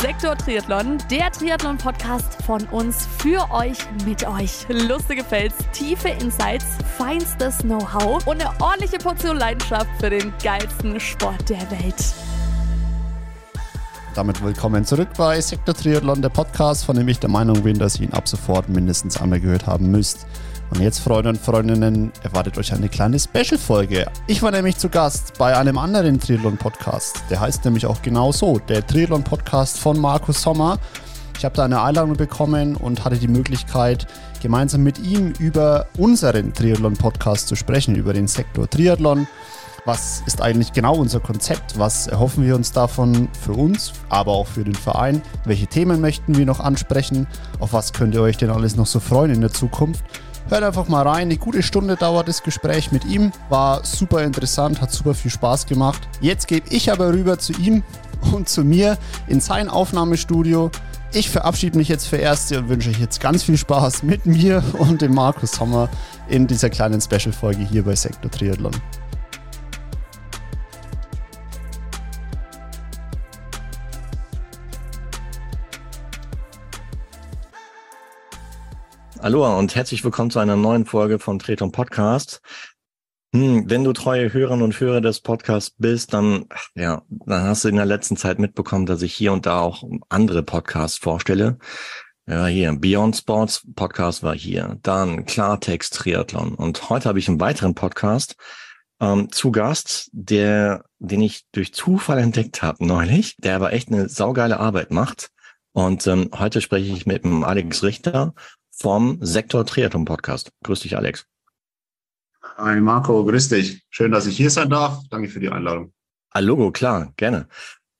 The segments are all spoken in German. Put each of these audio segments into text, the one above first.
Sektor Triathlon, der Triathlon-Podcast von uns für euch, mit euch. Lustige Fails, tiefe Insights, feinstes Know-how und eine ordentliche Portion Leidenschaft für den geilsten Sport der Welt. Damit willkommen zurück bei Sektor Triathlon, der Podcast, von dem ich der Meinung bin, dass ihr ihn ab sofort mindestens einmal gehört haben müsst. Und jetzt, Freunde und Freundinnen, erwartet euch eine kleine Special-Folge. Ich war nämlich zu Gast bei einem anderen Triathlon-Podcast. Der heißt nämlich auch genau so, der Triathlon-Podcast von Markus Sommer. Ich habe da eine Einladung bekommen und hatte die Möglichkeit, gemeinsam mit ihm über unseren Triathlon-Podcast zu sprechen, über den Sektor Triathlon. Was ist eigentlich genau unser Konzept? Was erhoffen wir uns davon für uns, aber auch für den Verein? Welche Themen möchten wir noch ansprechen? Auf was könnt ihr euch denn alles noch so freuen in der Zukunft? Hört einfach mal rein. Eine gute Stunde dauert das Gespräch mit ihm. War super interessant, hat super viel Spaß gemacht. Jetzt gebe ich aber rüber zu ihm und zu mir in sein Aufnahmestudio. Ich verabschiede mich jetzt für Erste und wünsche euch jetzt ganz viel Spaß mit mir und dem Markus Sommer in dieser kleinen Special-Folge hier bei Sektor Triathlon. Hallo und herzlich willkommen zu einer neuen Folge von Treton Podcast. Hm, wenn du treue Hörerinnen und Hörer des Podcasts bist, dann, ja, dann hast du in der letzten Zeit mitbekommen, dass ich hier und da auch andere Podcasts vorstelle. Ja, hier, Beyond Sports Podcast war hier. Dann Klartext Triathlon. Und heute habe ich einen weiteren Podcast ähm, zu Gast, der, den ich durch Zufall entdeckt habe neulich, der aber echt eine saugeile Arbeit macht. Und ähm, heute spreche ich mit dem Alex Richter vom Sektor Triathlon Podcast. Grüß dich, Alex. Hi Marco, grüß dich. Schön, dass ich hier sein darf. Danke für die Einladung. Logo, klar, gerne.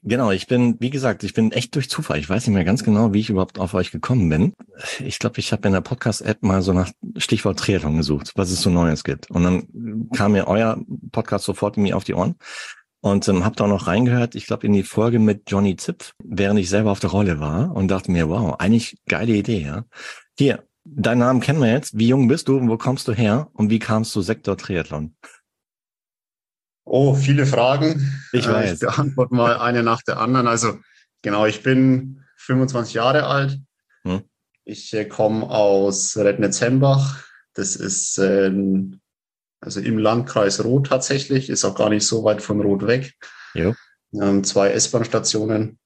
Genau, ich bin, wie gesagt, ich bin echt durch Zufall. Ich weiß nicht mehr ganz genau, wie ich überhaupt auf euch gekommen bin. Ich glaube, ich habe in der Podcast-App mal so nach Stichwort Triathlon gesucht, was es so Neues gibt. Und dann kam mir euer Podcast sofort in mir auf die Ohren und ähm, habe da auch noch reingehört, ich glaube, in die Folge mit Johnny Zipf, während ich selber auf der Rolle war und dachte mir, wow, eigentlich geile Idee, ja. Hier, Deinen Namen kennen wir jetzt. Wie jung bist du und wo kommst du her und wie kamst du Sektor Triathlon? Oh, viele Fragen. Ich äh, weiß. Ich beantworte mal eine nach der anderen. Also genau, ich bin 25 Jahre alt. Hm. Ich äh, komme aus Rednitz-Hembach. Das ist äh, also im Landkreis Roth tatsächlich, ist auch gar nicht so weit von Roth weg. Jo. Ähm, zwei S-Bahn-Stationen.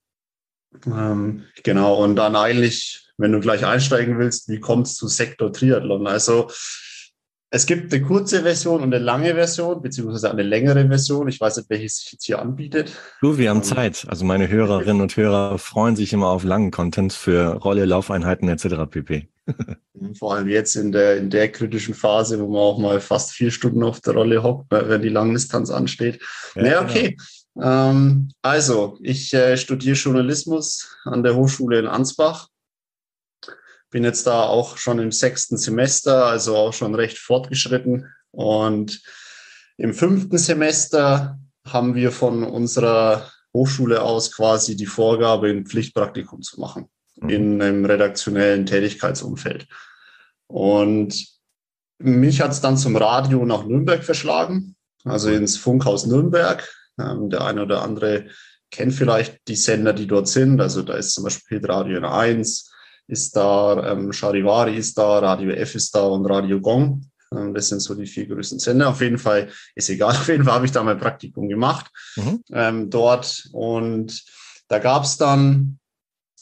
Ähm, genau, und dann eigentlich wenn du gleich einsteigen willst, wie kommt es zu Sektor Triathlon? Also es gibt eine kurze Version und eine lange Version, beziehungsweise eine längere Version. Ich weiß nicht, welche sich jetzt hier anbietet. Du, wir haben ähm, Zeit. Also meine Hörerinnen und Hörer freuen sich immer auf langen Content für Rolle, Laufeinheiten etc. pp. Vor allem jetzt in der, in der kritischen Phase, wo man auch mal fast vier Stunden auf der Rolle hockt, wenn die Langdistanz ansteht. Ja, naja, genau. okay. Genau. Ähm, also, ich äh, studiere Journalismus an der Hochschule in Ansbach bin jetzt da auch schon im sechsten Semester, also auch schon recht fortgeschritten. Und im fünften Semester haben wir von unserer Hochschule aus quasi die Vorgabe, ein Pflichtpraktikum zu machen mhm. in einem redaktionellen Tätigkeitsumfeld. Und mich hat es dann zum Radio nach Nürnberg verschlagen, also ins Funkhaus Nürnberg. Ähm, der eine oder andere kennt vielleicht die Sender, die dort sind. Also da ist zum Beispiel Radio N1, ist da, ähm, Charivari ist da, Radio F ist da und Radio Gong. Ähm, das sind so die vier größten Sender. Auf jeden Fall ist egal. Auf jeden Fall habe ich da mein Praktikum gemacht mhm. ähm, dort. Und da gab es dann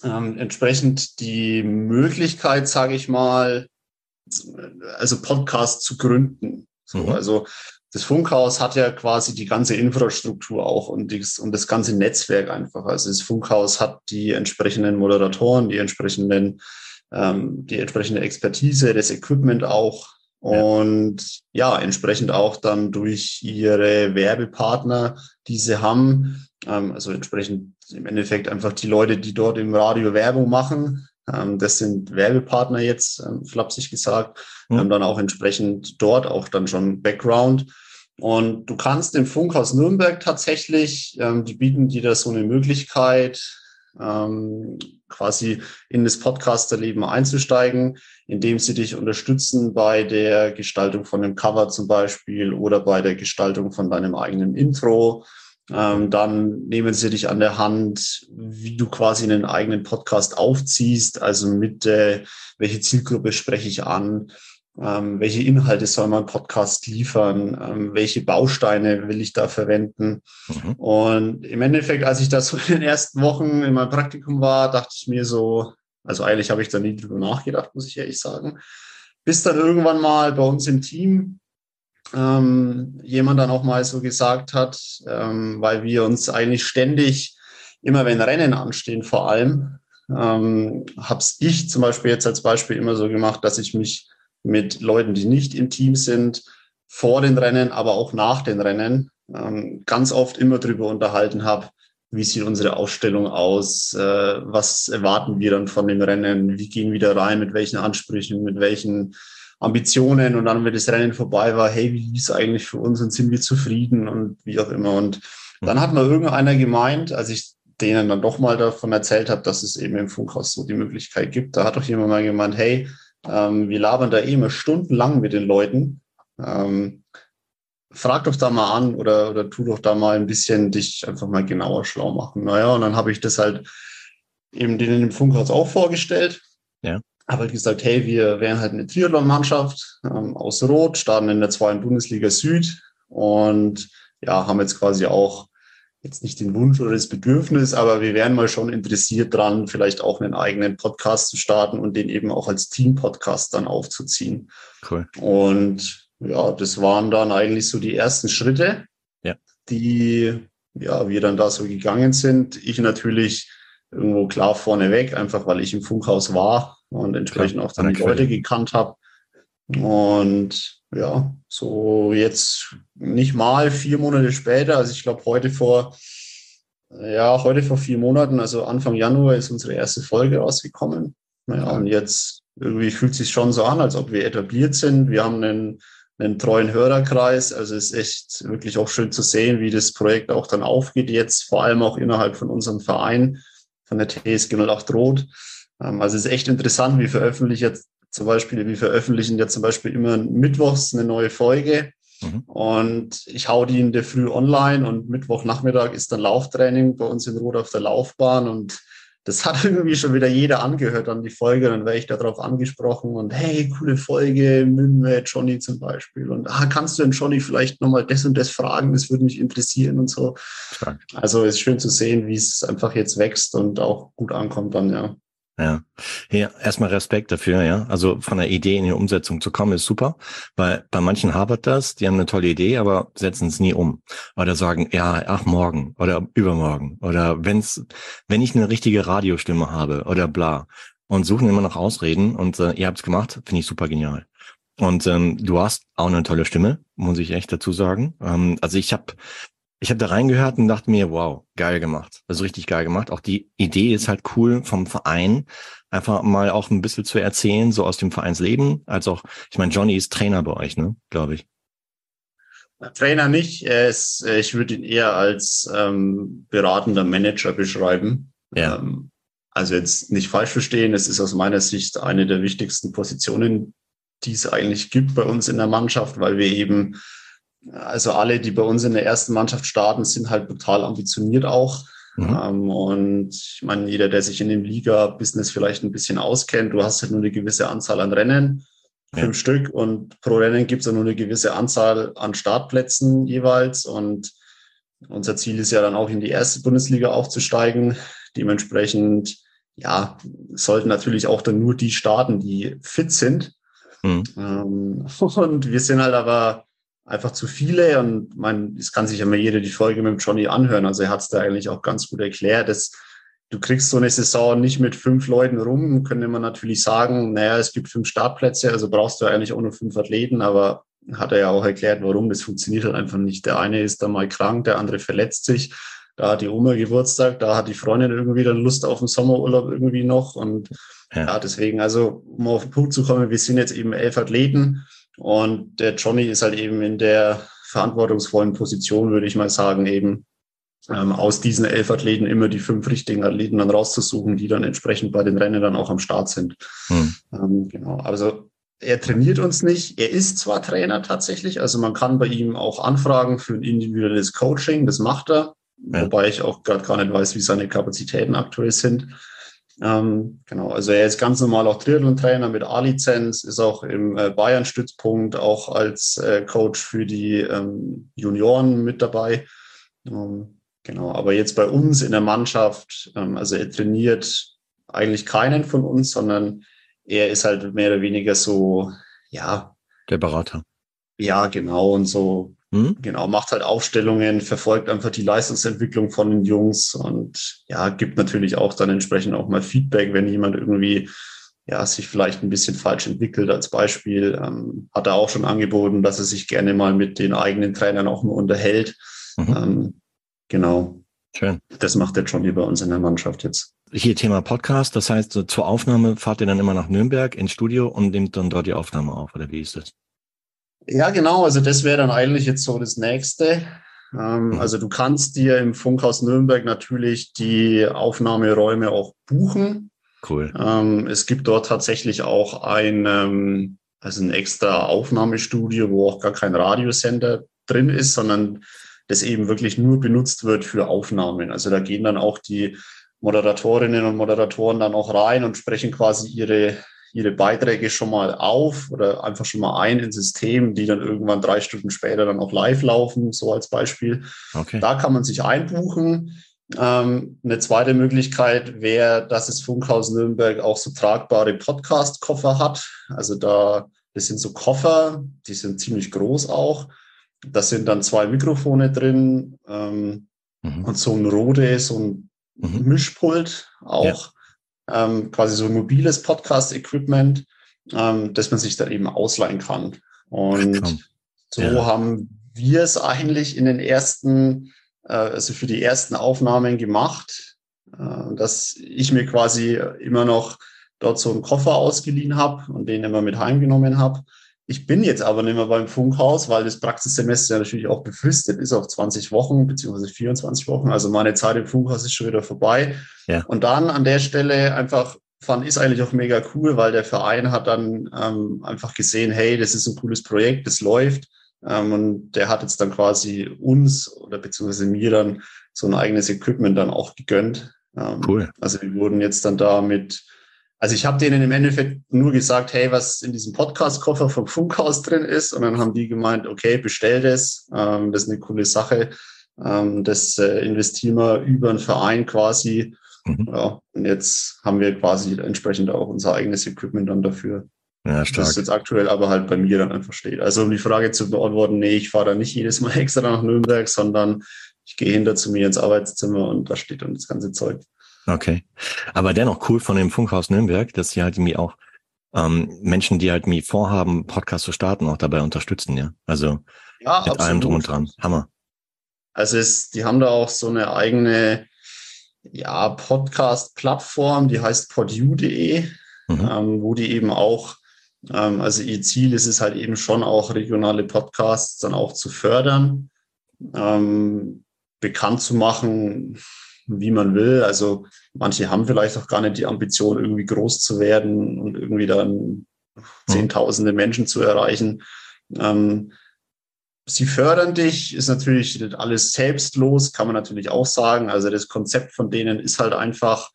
ähm, entsprechend die Möglichkeit, sage ich mal, also Podcast zu gründen. So, mhm. Also das Funkhaus hat ja quasi die ganze Infrastruktur auch und, dies, und das ganze Netzwerk einfach. Also das Funkhaus hat die entsprechenden Moderatoren, die entsprechenden, ähm, die entsprechende Expertise, das Equipment auch und ja. ja, entsprechend auch dann durch ihre Werbepartner, die sie haben, ähm, also entsprechend im Endeffekt einfach die Leute, die dort im Radio Werbung machen, das sind Werbepartner jetzt, ähm, flapsig gesagt, mhm. haben dann auch entsprechend dort auch dann schon Background. Und du kannst im Funkhaus Nürnberg tatsächlich, ähm, die bieten dir da so eine Möglichkeit, ähm, quasi in das Podcasterleben einzusteigen, indem sie dich unterstützen bei der Gestaltung von einem Cover zum Beispiel oder bei der Gestaltung von deinem eigenen Intro Ähm, dann nehmen sie dich an der Hand, wie du quasi einen eigenen Podcast aufziehst, also mit äh, welche Zielgruppe spreche ich an, ähm, welche Inhalte soll mein Podcast liefern, ähm, welche Bausteine will ich da verwenden. Mhm. Und im Endeffekt, als ich da so in den ersten Wochen in meinem Praktikum war, dachte ich mir so, also eigentlich habe ich da nie drüber nachgedacht, muss ich ehrlich sagen. Bis dann irgendwann mal bei uns im Team ähm, jemand dann auch mal so gesagt hat, ähm, weil wir uns eigentlich ständig, immer wenn Rennen anstehen vor allem, ähm, habe ich zum Beispiel jetzt als Beispiel immer so gemacht, dass ich mich mit Leuten, die nicht im Team sind, vor den Rennen, aber auch nach den Rennen ähm, ganz oft immer darüber unterhalten habe, wie sieht unsere Ausstellung aus, äh, was erwarten wir dann von dem Rennen, wie gehen wir da rein, mit welchen Ansprüchen, mit welchen Ambitionen und dann, wenn das Rennen vorbei war, hey, wie ist eigentlich für uns und sind wir zufrieden und wie auch immer. Und dann hat mal irgendeiner gemeint, als ich denen dann doch mal davon erzählt habe, dass es eben im Funkhaus so die Möglichkeit gibt, da hat doch jemand mal gemeint, hey, ähm, wir labern da eh immer stundenlang mit den Leuten. Ähm, frag doch da mal an oder, oder tu doch da mal ein bisschen dich einfach mal genauer schlau machen. Naja, und dann habe ich das halt eben denen im Funkhaus auch vorgestellt. Ja habe halt gesagt, hey, wir wären halt eine Triathlon-Mannschaft ähm, aus Rot, starten in der zweiten Bundesliga Süd und ja, haben jetzt quasi auch jetzt nicht den Wunsch oder das Bedürfnis, aber wir wären mal schon interessiert dran, vielleicht auch einen eigenen Podcast zu starten und den eben auch als Team-Podcast dann aufzuziehen. Cool. Und ja, das waren dann eigentlich so die ersten Schritte, ja. die ja, wir dann da so gegangen sind. Ich natürlich irgendwo klar vorneweg, einfach weil ich im Funkhaus war und entsprechend Klar, auch dann die Leute gekannt habe. Und ja, so jetzt nicht mal vier Monate später, also ich glaube heute vor, ja, heute vor vier Monaten, also Anfang Januar ist unsere erste Folge rausgekommen. Ja, und jetzt irgendwie fühlt es sich schon so an, als ob wir etabliert sind. Wir haben einen, einen treuen Hörerkreis. Also es ist echt wirklich auch schön zu sehen, wie das Projekt auch dann aufgeht jetzt, vor allem auch innerhalb von unserem Verein, von der TSG 08 Rot. Ähm, also es ist echt interessant, wir veröffentlichen jetzt zum Beispiel, wir veröffentlichen jetzt zum Beispiel immer mittwochs eine neue Folge. Mhm. Und ich hau die in der Früh online und Mittwochnachmittag ist dann Lauftraining bei uns in Rot auf der Laufbahn und das hat irgendwie schon wieder jeder angehört an die Folge. Dann wäre ich darauf angesprochen und hey, coole Folge, Münme, Johnny zum Beispiel. Und ah, kannst du denn Johnny vielleicht nochmal das und das fragen? Das würde mich interessieren und so. Stark. Also ist schön zu sehen, wie es einfach jetzt wächst und auch gut ankommt dann, ja. Ja. ja, erstmal Respekt dafür, ja. Also von der Idee in die Umsetzung zu kommen, ist super, weil bei manchen habert das, die haben eine tolle Idee, aber setzen es nie um. Oder sagen, ja, ach, morgen oder übermorgen. Oder wenn's, wenn ich eine richtige Radiostimme habe oder bla. Und suchen immer noch Ausreden und äh, ihr habt's gemacht, finde ich super genial. Und ähm, du hast auch eine tolle Stimme, muss ich echt dazu sagen. Ähm, also ich habe ich habe da reingehört und dachte mir, wow, geil gemacht. Also richtig geil gemacht. Auch die Idee ist halt cool vom Verein, einfach mal auch ein bisschen zu erzählen, so aus dem Vereinsleben, als auch, ich meine, Johnny ist Trainer bei euch, ne, glaube ich. Trainer nicht, er ist, ich würde ihn eher als ähm, beratender Manager beschreiben. Ja. Ähm, also jetzt nicht falsch verstehen, es ist aus meiner Sicht eine der wichtigsten Positionen, die es eigentlich gibt bei uns in der Mannschaft, weil wir eben also alle, die bei uns in der ersten Mannschaft starten, sind halt total ambitioniert auch. Mhm. Ähm, und ich meine, jeder, der sich in dem Liga-Business vielleicht ein bisschen auskennt, du hast halt nur eine gewisse Anzahl an Rennen, ja. fünf Stück, und pro Rennen gibt es nur eine gewisse Anzahl an Startplätzen jeweils. Und unser Ziel ist ja dann auch in die erste Bundesliga aufzusteigen. Dementsprechend, ja, sollten natürlich auch dann nur die starten, die fit sind. Mhm. Ähm, und wir sind halt aber einfach zu viele. Und man, es kann sich ja mal jeder die Folge mit dem Johnny anhören. Also er hat es da eigentlich auch ganz gut erklärt. Dass du kriegst so eine Saison nicht mit fünf Leuten rum. Können wir natürlich sagen, naja, es gibt fünf Startplätze, also brauchst du eigentlich auch nur fünf Athleten, aber hat er ja auch erklärt, warum. Das funktioniert halt einfach nicht. Der eine ist dann mal krank, der andere verletzt sich. Da hat die Oma Geburtstag, da hat die Freundin irgendwie dann Lust auf den Sommerurlaub irgendwie noch. Und ja, ja deswegen, also um auf den Punkt zu kommen, wir sind jetzt eben elf Athleten und der Johnny ist halt eben in der verantwortungsvollen Position, würde ich mal sagen, eben ähm, aus diesen elf Athleten immer die fünf richtigen Athleten dann rauszusuchen, die dann entsprechend bei den Rennen dann auch am Start sind. Hm. Ähm, genau. Also er trainiert uns nicht. Er ist zwar Trainer tatsächlich, also man kann bei ihm auch anfragen für ein individuelles Coaching, das macht er, ja. wobei ich auch gerade gar nicht weiß, wie seine Kapazitäten aktuell sind. Ähm, genau, also er ist ganz normal auch Triathlon-Trainer mit A-Lizenz, ist auch im äh, Bayern-Stützpunkt auch als äh, Coach für die ähm, Junioren mit dabei. Ähm, genau, aber jetzt bei uns in der Mannschaft, ähm, also er trainiert eigentlich keinen von uns, sondern er ist halt mehr oder weniger so, ja. Der Berater. Ja, genau. Und so, hm? genau, macht halt Aufstellungen, verfolgt einfach die Leistungsentwicklung von den Jungs und ja, gibt natürlich auch dann entsprechend auch mal Feedback, wenn jemand irgendwie ja, sich vielleicht ein bisschen falsch entwickelt. Als Beispiel ähm, hat er auch schon angeboten, dass er sich gerne mal mit den eigenen Trainern auch mal unterhält. Mhm. Ähm, genau. Schön. Das macht der Johnny bei uns in der Mannschaft jetzt hier Thema Podcast, das heißt, zur Aufnahme fahrt ihr dann immer nach Nürnberg ins Studio und nehmt dann dort die Aufnahme auf, oder wie ist das? Ja, genau. Also das wäre dann eigentlich jetzt so das Nächste. Ähm, mhm. Also du kannst dir im Funkhaus Nürnberg natürlich die Aufnahmeräume auch buchen. Cool. Ähm, es gibt dort tatsächlich auch ein, ähm, also ein extra Aufnahmestudio, wo auch gar kein Radiosender drin ist, sondern das eben wirklich nur benutzt wird für Aufnahmen. Also da gehen dann auch die Moderatorinnen und Moderatoren dann auch rein und sprechen quasi ihre, ihre Beiträge schon mal auf oder einfach schon mal ein ins System, die dann irgendwann drei Stunden später dann auch live laufen, so als Beispiel. Okay. Da kann man sich einbuchen. Ähm, eine zweite Möglichkeit wäre, dass das Funkhaus Nürnberg auch so tragbare Podcast-Koffer hat. Also da, das sind so Koffer, die sind ziemlich groß auch. Da sind dann zwei Mikrofone drin ähm, mhm. und so ein Rode, so ein mhm. Mischpult auch, ja. Ähm, quasi so ein mobiles Podcast-Equipment, ähm, das man sich dann eben ausleihen kann. Und Ach, so ja. haben wir es eigentlich in den ersten, äh, also für die ersten Aufnahmen gemacht, äh, dass ich mir quasi immer noch dort so einen Koffer ausgeliehen habe und den immer mit heimgenommen habe ich bin jetzt aber nicht mehr beim Funkhaus, weil das Praxissemester natürlich auch befristet ist auf 20 Wochen beziehungsweise 24 Wochen. Also meine Zeit im Funkhaus ist schon wieder vorbei. Ja. Und dann an der Stelle einfach fand ich eigentlich auch mega cool, weil der Verein hat dann ähm, einfach gesehen, hey, das ist ein cooles Projekt, das läuft. Ähm, und der hat jetzt dann quasi uns oder beziehungsweise mir dann so ein eigenes Equipment dann auch gegönnt. Ähm, cool. Also wir wurden jetzt dann da mit also ich habe denen im Endeffekt nur gesagt, hey, was in diesem Podcast-Koffer vom Funkhaus drin ist. Und dann haben die gemeint, okay, bestell das. Ähm, das ist eine coole Sache. Ähm, das äh, investieren wir über einen Verein quasi. Mhm. Ja, und jetzt haben wir quasi entsprechend auch unser eigenes Equipment dann dafür. Ja, stark. Das jetzt aktuell aber halt bei mir dann einfach steht. Also um die Frage zu beantworten, nee, ich fahre da nicht jedes Mal extra nach Nürnberg, sondern ich gehe hinter zu mir ins Arbeitszimmer und da steht dann das ganze Zeug. Okay. Aber dennoch cool von dem Funkhaus Nürnberg, dass sie halt irgendwie auch ähm, Menschen, die halt irgendwie vorhaben, Podcast zu starten, auch dabei unterstützen, ja. Also ja, mit absolut. allem drum und dran. Hammer. Also es, die haben da auch so eine eigene ja, Podcast-Plattform, die heißt podu.de, mhm. ähm, wo die eben auch, ähm, also ihr Ziel ist es halt eben schon auch regionale Podcasts dann auch zu fördern, ähm, bekannt zu machen, wie man will. Also manche haben vielleicht auch gar nicht die Ambition, irgendwie groß zu werden und irgendwie dann zehntausende Menschen zu erreichen. Ähm, sie fördern dich, ist natürlich nicht alles selbstlos, kann man natürlich auch sagen. Also das Konzept von denen ist halt einfach,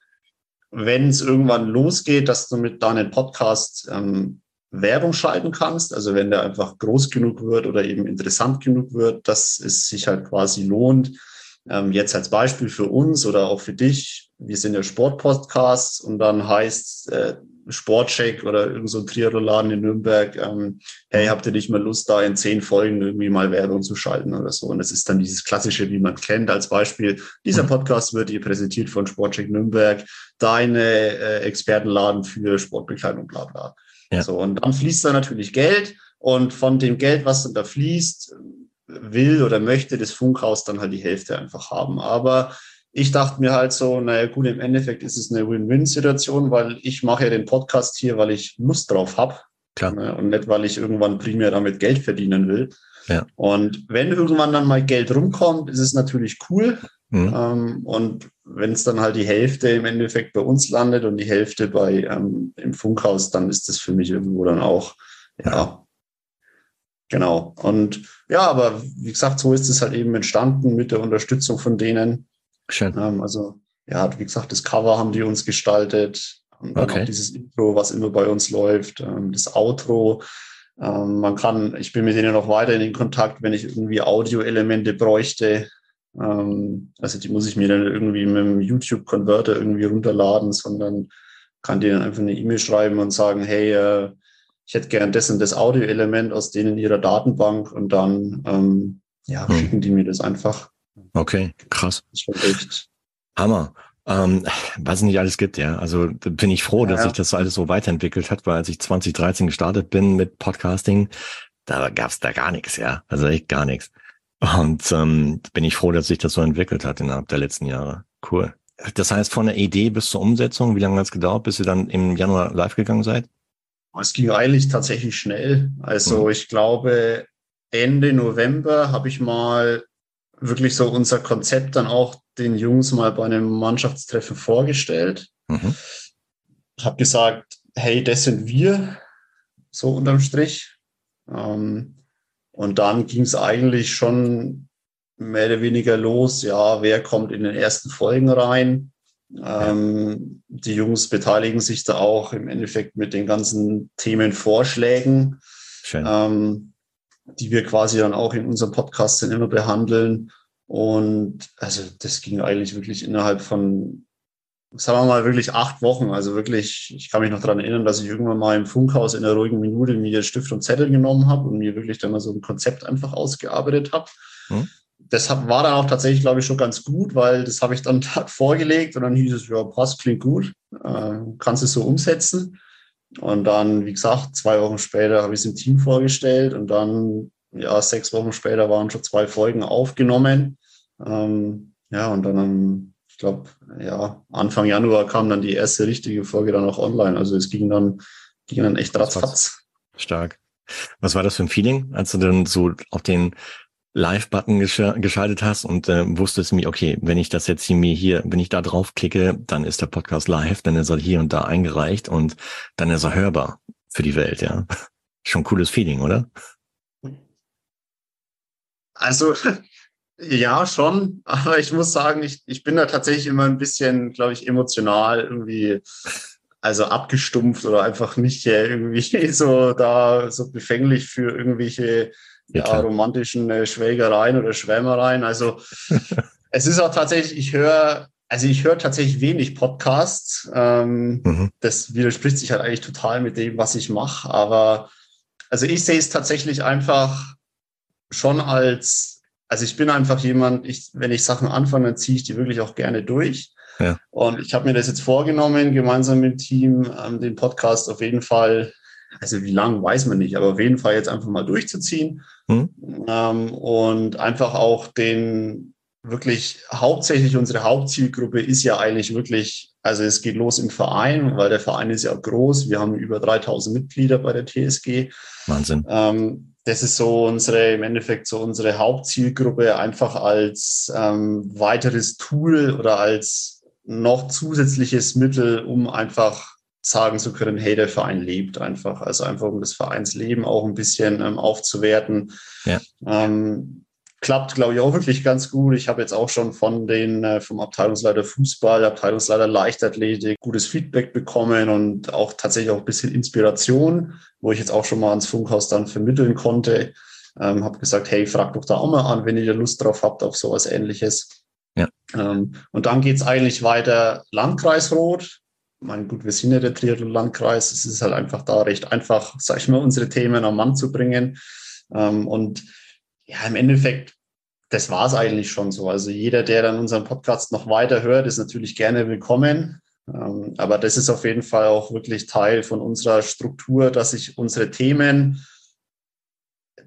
wenn es irgendwann losgeht, dass du mit deinem Podcast ähm, Werbung schalten kannst, also wenn der einfach groß genug wird oder eben interessant genug wird, dass es sich halt quasi lohnt, ähm, jetzt als Beispiel für uns oder auch für dich, wir sind ja Sportpodcasts und dann heißt äh, Sportcheck oder irgend so ein Triathlon in Nürnberg, ähm, hey, habt ihr nicht mal Lust, da in zehn Folgen irgendwie mal Werbung zu schalten oder so? Und das ist dann dieses klassische, wie man kennt, als Beispiel. Dieser mhm. Podcast wird dir präsentiert von Sportcheck Nürnberg, deine äh, Expertenladen für Sportbekleidung, bla bla. Ja. So, und dann fließt da natürlich Geld und von dem Geld, was dann da fließt, will oder möchte das Funkhaus dann halt die Hälfte einfach haben. Aber ich dachte mir halt so, naja gut, im Endeffekt ist es eine Win-Win-Situation, weil ich mache ja den Podcast hier, weil ich Lust drauf habe. Ne, und nicht, weil ich irgendwann primär damit Geld verdienen will. Ja. Und wenn irgendwann dann mal Geld rumkommt, ist es natürlich cool. Mhm. Ähm, und wenn es dann halt die Hälfte im Endeffekt bei uns landet und die Hälfte bei ähm, im Funkhaus, dann ist das für mich irgendwo dann auch ja, genau. Und ja, aber wie gesagt, so ist es halt eben entstanden mit der Unterstützung von denen. Schön. Ähm, also, ja, wie gesagt, das Cover haben die uns gestaltet. Und Okay. auch dieses Intro, was immer bei uns läuft, ähm, das Outro. Ähm, man kann, ich bin mit denen noch weiterhin in Kontakt, wenn ich irgendwie Audioelemente bräuchte. Ähm, also die muss ich mir dann irgendwie mit dem YouTube-Converter irgendwie runterladen, sondern kann denen einfach eine E-Mail schreiben und sagen, hey, äh, ich hätte gern das und das Audioelement aus denen in ihrer Datenbank und dann ähm, ja, Hm. schicken die mir das einfach. Okay, krass. Hammer. Ähm, was es nicht alles gibt, ja. Also bin ich froh, Ja, dass sich das alles so weiterentwickelt hat, weil als ich 2013 gestartet bin mit Podcasting, da gab's da gar nichts, ja. Also echt gar nichts. Und ähm, bin ich froh, dass sich das so entwickelt hat innerhalb der letzten Jahre. Cool. Das heißt, von der Idee bis zur Umsetzung, wie lange hat's gedauert, bis ihr dann im Januar live gegangen seid? Es ging eigentlich tatsächlich schnell. Also Mhm. ich glaube, Ende November habe ich mal wirklich so unser Konzept dann auch den Jungs mal bei einem Mannschaftstreffen vorgestellt. Mhm. Habe gesagt, hey, das sind wir, so unterm Strich. Ähm, und dann ging es eigentlich schon mehr oder weniger los. Ja, wer kommt in den ersten Folgen rein? Ähm, die Jungs beteiligen sich da auch im Endeffekt mit den ganzen Themenvorschlägen, ähm, die wir quasi dann auch in unserem Podcast dann immer behandeln. Und also das ging eigentlich wirklich innerhalb von, sagen wir mal, wirklich acht Wochen. Also wirklich, ich kann mich noch daran erinnern, dass ich irgendwann mal im Funkhaus in einer ruhigen Minute mir Stift und Zettel genommen habe und mir wirklich dann mal so ein Konzept einfach ausgearbeitet habe. Hm. Das war dann auch tatsächlich, glaube ich, schon ganz gut, weil das habe ich dann Tag vorgelegt und dann hieß es, ja, passt, klingt gut, äh, kannst es so umsetzen. Und dann, wie gesagt, zwei Wochen später habe ich es im Team vorgestellt und dann, ja, sechs Wochen später waren schon zwei Folgen aufgenommen. Ähm, ja, und dann, ich glaube, ja, Anfang Januar kam dann die erste richtige Folge dann auch online. Also es ging dann, ging dann echt ratzfatz. Stark. Was war das für ein Feeling, als du dann so auf den Live-Button gesch geschaltet hast und äh, wusstest mir, okay, wenn ich das jetzt hier mir hier, wenn ich da draufklicke, dann ist der Podcast live, dann ist er hier und da eingereicht und dann ist er hörbar für die Welt, ja. Schon cooles Feeling, oder? Also, ja, schon. Aber ich muss sagen, ich, ich bin da tatsächlich immer ein bisschen, glaube ich, emotional irgendwie, also abgestumpft oder einfach nicht äh, irgendwie so da so befänglich für irgendwelche Ja, ja, romantischen äh, Schwelgereien oder Schwärmereien. Also, es ist auch tatsächlich, ich höre, also ich höre tatsächlich wenig Podcasts. Ähm, Mhm. das widerspricht sich halt eigentlich total mit dem, was ich mache. Aber also ich sehe es tatsächlich einfach schon als, also ich bin einfach jemand, ich, wenn ich Sachen anfange, dann ziehe ich die wirklich auch gerne durch. Ja. Und ich habe mir das jetzt vorgenommen, gemeinsam mit dem Team, ähm, den Podcast auf jeden Fall, also wie lang weiß man nicht, aber auf jeden Fall jetzt einfach mal durchzuziehen. Mhm. Ähm, und einfach auch den wirklich hauptsächlich unsere Hauptzielgruppe ist ja eigentlich wirklich, also es geht los im Verein, weil der Verein ist ja groß. Wir haben über 3000 Mitglieder bei der TSG. Wahnsinn. Ähm, das ist so unsere, im Endeffekt so unsere Hauptzielgruppe, einfach als ähm, weiteres Tool oder als noch zusätzliches Mittel, um einfach sagen zu können, hey, der Verein lebt einfach. Also einfach um das Vereinsleben auch ein bisschen ähm, aufzuwerten. Ja. Ähm, klappt, glaube ich, auch wirklich ganz gut. Ich habe jetzt auch schon von den, äh, vom Abteilungsleiter Fußball, Abteilungsleiter Leichtathletik gutes Feedback bekommen und auch tatsächlich auch ein bisschen Inspiration, wo ich jetzt auch schon mal ans Funkhaus dann vermitteln konnte. Ähm, habe gesagt, hey, frag doch da auch mal an, wenn ihr Lust drauf habt auf sowas ähnliches. Ja. Ähm, und dann geht's eigentlich weiter Landkreis Rot. Mein gut, wir sind ja der Triathlon-Landkreis. Es ist halt einfach da recht einfach, sag ich mal, unsere Themen am Mann zu bringen. Ähm, und ja, im Endeffekt, das war's eigentlich schon so. Also jeder, der dann unseren Podcast noch weiter hört, ist natürlich gerne willkommen. Ähm, aber das ist auf jeden Fall auch wirklich Teil von unserer Struktur, dass sich unsere Themen,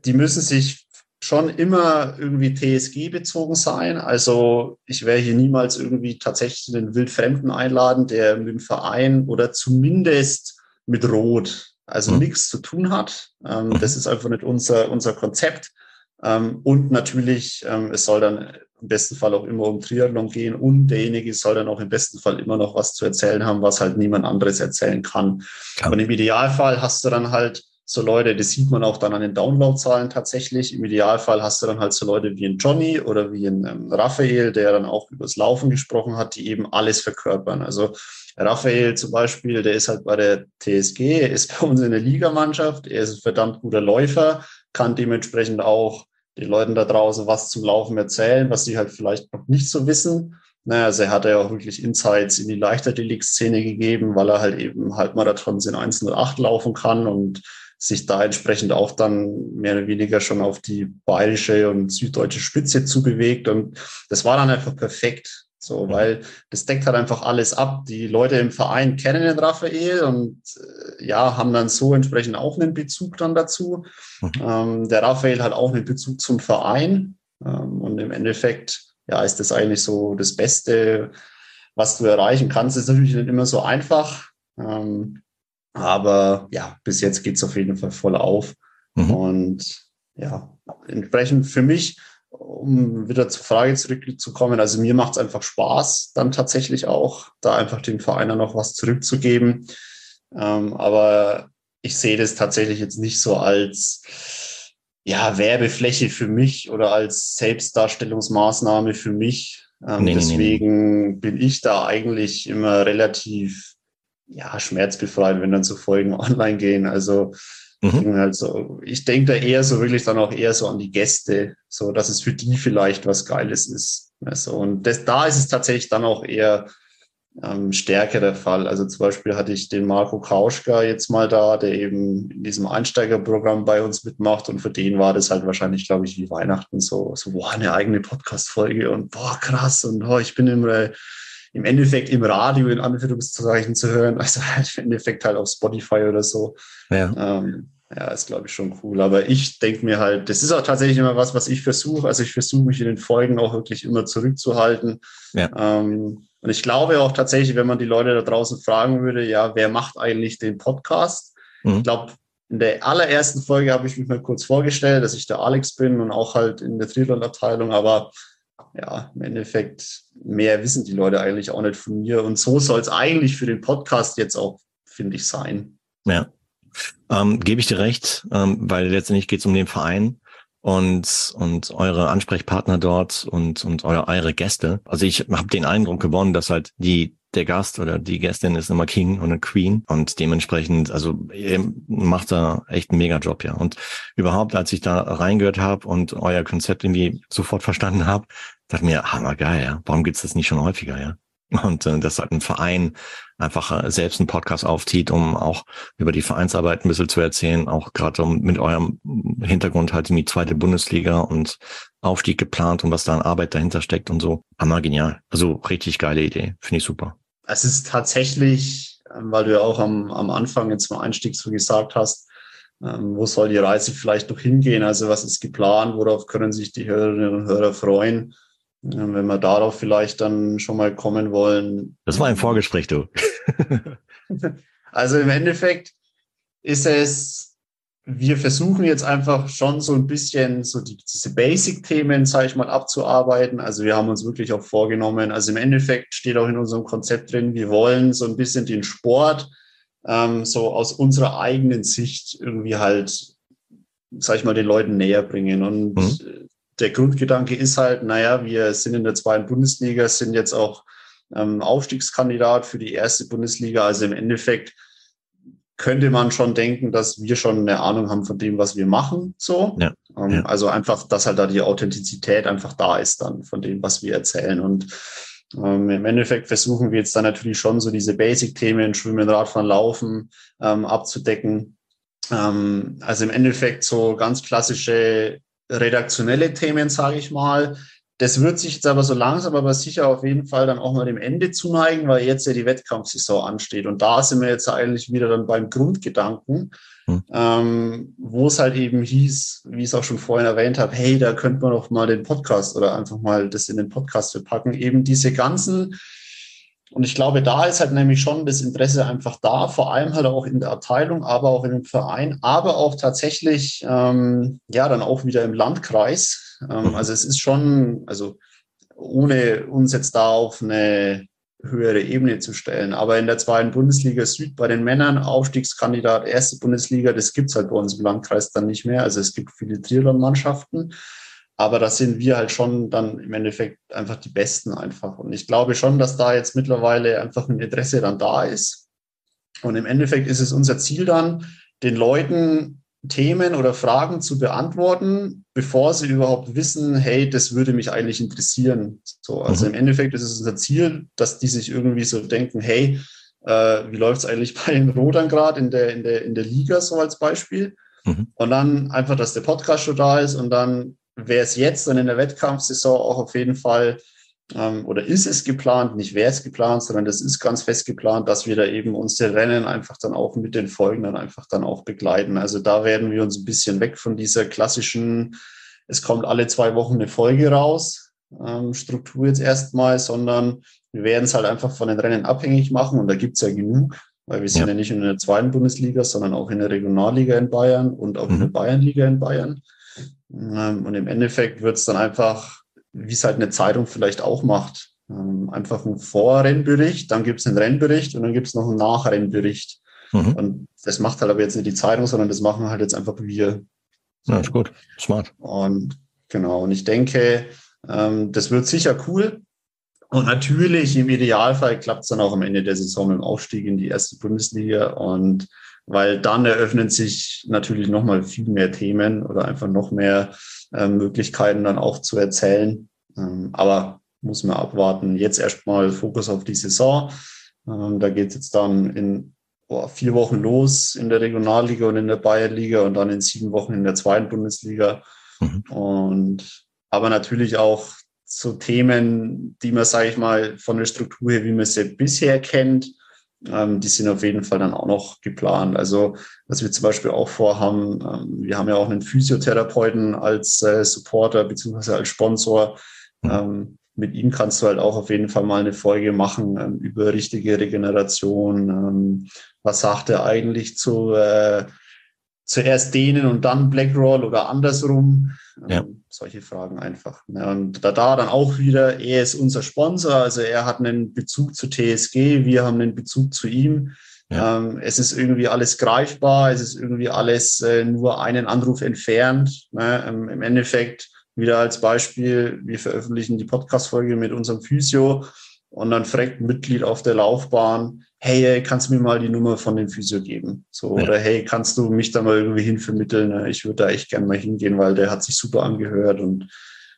die müssen sich schon immer irgendwie TSG bezogen sein. Also ich werde hier niemals irgendwie tatsächlich einen Wildfremden einladen, der mit dem Verein oder zumindest mit Rot, also Mhm. nichts zu tun hat. Ähm, Mhm. Das ist einfach nicht unser, unser Konzept. Ähm, und natürlich, ähm, es soll dann im besten Fall auch immer um Triathlon gehen und derjenige soll dann auch im besten Fall immer noch was zu erzählen haben, was halt niemand anderes erzählen kann. Kann. Und im Idealfall hast du dann halt so Leute, das sieht man auch dann an den Downloadzahlen tatsächlich. Im Idealfall hast du dann halt so Leute wie ein Johnny oder wie ein ähm, Raphael, der dann auch übers Laufen gesprochen hat, die eben alles verkörpern. Also Raphael zum Beispiel, der ist halt bei der TSG, ist bei uns in der Ligamannschaft, er ist ein verdammt guter Läufer, kann dementsprechend auch den Leuten da draußen was zum Laufen erzählen, was sie halt vielleicht noch nicht so wissen. Naja, also er hat ja auch wirklich Insights in die Leichtathletik-Szene gegeben, weil er halt eben Halbmarathons in 108 laufen kann und sich da entsprechend auch dann mehr oder weniger schon auf die bayerische und süddeutsche Spitze zubewegt. Und das war dann einfach perfekt. So, mhm. weil das deckt halt einfach alles ab. Die Leute im Verein kennen den Raphael und äh, ja, haben dann so entsprechend auch einen Bezug dann dazu. Mhm. Ähm, der Raphael hat auch einen Bezug zum Verein. Ähm, und im Endeffekt, ja, ist das eigentlich so das Beste, was du erreichen kannst. Das ist natürlich nicht immer so einfach. Ähm, aber ja, bis jetzt geht es auf jeden Fall voll auf. Mhm. Und ja, entsprechend für mich um wieder zur Frage zurückzukommen, also mir macht es einfach Spaß, dann tatsächlich auch, da einfach den Vereinen noch was zurückzugeben. Ähm, aber ich sehe das tatsächlich jetzt nicht so als ja, Werbefläche für mich oder als Selbstdarstellungsmaßnahme für mich. Ähm, nee, deswegen nee, nee. bin ich da eigentlich immer relativ ja, schmerzbefreit, wenn dann so Folgen online gehen. Also Mhm. Also ich denke da eher so wirklich dann auch eher so an die Gäste, so dass es für die vielleicht was Geiles ist. Also, und das, da ist es tatsächlich dann auch eher ähm, stärker der Fall. Also zum Beispiel hatte ich den Marco Kauschka jetzt mal da, der eben in diesem Einsteigerprogramm bei uns mitmacht und für den war das halt wahrscheinlich, glaube ich, wie Weihnachten so, so boah, eine eigene Podcast-Folge und boah, krass und boah, ich bin immer im Endeffekt im Radio in Anführungszeichen zu hören, also halt im Endeffekt halt auf Spotify oder so. Ja. Ähm, ja, ist glaube ich schon cool. Aber ich denke mir halt, das ist auch tatsächlich immer was, was ich versuche. Also ich versuche mich in den Folgen auch wirklich immer zurückzuhalten. Ja. Ähm, und ich glaube auch tatsächlich, wenn man die Leute da draußen fragen würde, ja, wer macht eigentlich den Podcast? Mhm. Ich glaube, in der allerersten Folge habe ich mich mal kurz vorgestellt, dass ich der Alex bin und auch halt in der Triathlon-Abteilung. Aber ja, im Endeffekt mehr wissen die Leute eigentlich auch nicht von mir. Und so soll es eigentlich für den Podcast jetzt auch, finde ich, sein. Ja. Ähm, Gebe ich dir recht, ähm, weil letztendlich geht es um den Verein und und eure Ansprechpartner dort und und eure, eure Gäste. Also ich habe den Eindruck gewonnen, dass halt die der Gast oder die Gästin ist immer King und eine Queen und dementsprechend, also macht da echt einen Mega-Job, ja. Und überhaupt, als ich da reingehört habe und euer Konzept irgendwie sofort verstanden habe, dachte mir, hammergeil, ja. Warum gibt's das nicht schon häufiger, ja? Und äh, dass halt ein Verein einfach äh, selbst einen Podcast aufzieht, um auch über die Vereinsarbeit ein bisschen zu erzählen, auch gerade um mit eurem Hintergrund halt in die zweite Bundesliga und Aufstieg geplant und was da an Arbeit dahinter steckt und so. Hammer genial. Also richtig geile Idee. Finde ich super. Es ist tatsächlich, ähm, weil du ja auch am, am Anfang jetzt mal Einstieg so gesagt hast, ähm, wo soll die Reise vielleicht noch hingehen? Also was ist geplant? Worauf können sich die Hörerinnen und Hörer freuen? Wenn wir darauf vielleicht dann schon mal kommen wollen. Das war ein Vorgespräch, du. also im Endeffekt ist es, wir versuchen jetzt einfach schon so ein bisschen so die, diese Basic-Themen, sage ich mal, abzuarbeiten. Also wir haben uns wirklich auch vorgenommen, also im Endeffekt steht auch in unserem Konzept drin, wir wollen so ein bisschen den Sport ähm, so aus unserer eigenen Sicht irgendwie halt, sag ich mal, den Leuten näher bringen. Und mhm der Grundgedanke ist halt, naja, wir sind in der zweiten Bundesliga, sind jetzt auch ähm, Aufstiegskandidat für die erste Bundesliga. Also im Endeffekt könnte man schon denken, dass wir schon eine Ahnung haben von dem, was wir machen. So. Ja, ähm, ja. Also einfach, dass halt da die Authentizität einfach da ist dann von dem, was wir erzählen. Und ähm, Im Endeffekt versuchen wir jetzt dann natürlich schon so diese Basic-Themen, Schwimmen, Radfahren, Laufen ähm, abzudecken. Ähm, also im Endeffekt so ganz klassische redaktionelle Themen, sage ich mal. Das wird sich jetzt aber so langsam, aber sicher auf jeden Fall dann auch mal dem Ende zuneigen, weil jetzt ja die Wettkampfsaison ansteht. Und da sind wir jetzt eigentlich wieder dann beim Grundgedanken, hm. ähm, wo es halt eben hieß, wie ich es auch schon vorhin erwähnt habe, hey, da könnte man doch mal den Podcast oder einfach mal das in den Podcast verpacken. Eben diese ganzen und ich glaube, da ist halt nämlich schon das Interesse einfach da, vor allem halt auch in der Abteilung, aber auch in dem Verein, aber auch tatsächlich, ähm, ja, dann auch wieder im Landkreis. Ähm, also es ist schon, also ohne uns jetzt da auf eine höhere Ebene zu stellen. Aber in der zweiten Bundesliga Süd bei den Männern, Aufstiegskandidat erste Bundesliga, das gibt's halt bei uns im Landkreis dann nicht mehr. Also es gibt viele Triathlon-Mannschaften. Aber da sind wir halt schon dann im Endeffekt einfach die Besten einfach. Und ich glaube schon, dass da jetzt mittlerweile einfach ein Interesse dann da ist. Und im Endeffekt ist es unser Ziel dann, den Leuten Themen oder Fragen zu beantworten, bevor sie überhaupt wissen, hey, das würde mich eigentlich interessieren. So, also mhm. im Endeffekt ist es unser Ziel, dass die sich irgendwie so denken, hey, äh, wie läuft es eigentlich bei den Rodern gerade in der, in, der, in der Liga, so als Beispiel. Mhm. Und dann einfach, dass der Podcast schon da ist und dann wäre es jetzt dann in der Wettkampfsaison auch auf jeden Fall ähm, oder ist es geplant, nicht wäre es geplant, sondern das ist ganz fest geplant, dass wir da eben unsere Rennen einfach dann auch mit den Folgen dann einfach dann auch begleiten. Also da werden wir uns ein bisschen weg von dieser klassischen, es kommt alle zwei Wochen eine Folge raus, ähm, Struktur jetzt erstmal, sondern wir werden es halt einfach von den Rennen abhängig machen und da gibt es ja genug, weil wir sind ja. ja. nicht in der zweiten Bundesliga, sondern auch in der Regionalliga in Bayern und auch mhm. in der mhm. Bayernliga in Bayern. Ähm, und im Endeffekt wird es dann einfach wie es halt eine Zeitung vielleicht auch macht. Ähm, einfach ein Vorrennbericht, dann gibt es einen Rennbericht und dann gibt es noch einen Nachrennbericht. Mhm. Und das macht halt aber jetzt nicht die Zeitung, sondern das machen halt jetzt einfach wir. Ja, ist gut. Smart. Und genau, und ich denke, ähm, das wird sicher cool. Und natürlich, im Idealfall klappt es dann auch am Ende der Saison mit dem Aufstieg in die erste Bundesliga. Und weil dann eröffnen sich natürlich nochmal viel mehr Themen oder einfach noch mehr äh, Möglichkeiten dann auch zu erzählen. Ähm, aber muss man abwarten. Jetzt erstmal Fokus auf die Saison. Ähm, da geht es jetzt dann in boah, vier Wochen los in der Regionalliga und in der Bayernliga und dann in sieben Wochen in der zweiten Bundesliga. Mhm. Und aber natürlich auch so Themen, die man, sage ich mal, von der Struktur her, wie man sie bisher kennt, die sind auf jeden Fall dann auch noch geplant. Also was wir zum Beispiel auch vorhaben, ähm, wir haben ja auch einen Physiotherapeuten als äh, Supporter beziehungsweise als Sponsor. Mhm. Ähm, mit ihm kannst du halt auch auf jeden Fall mal eine Folge machen ähm, über richtige Regeneration. Ähm, was sagt er eigentlich zu äh, zuerst denen und dann Blackroll oder andersrum? Ja. Ähm, solche Fragen einfach. Ja, und da, da dann auch wieder, er ist unser Sponsor, also er hat einen Bezug zu TSG, wir haben einen Bezug zu ihm. Ja. Ähm, es ist irgendwie alles greifbar, es ist irgendwie alles äh, nur einen Anruf entfernt. Ne? Ähm, Im Endeffekt, wieder als Beispiel, wir veröffentlichen die Podcast-Folge mit unserem Physio und dann fragt ein Mitglied auf der Laufbahn, hey, kannst du mir mal die Nummer von dem Physio geben? So, ja. oder hey, kannst du mich da mal irgendwie hinvermitteln? Ne? Ich würde da echt gerne mal hingehen, weil der hat sich super angehört und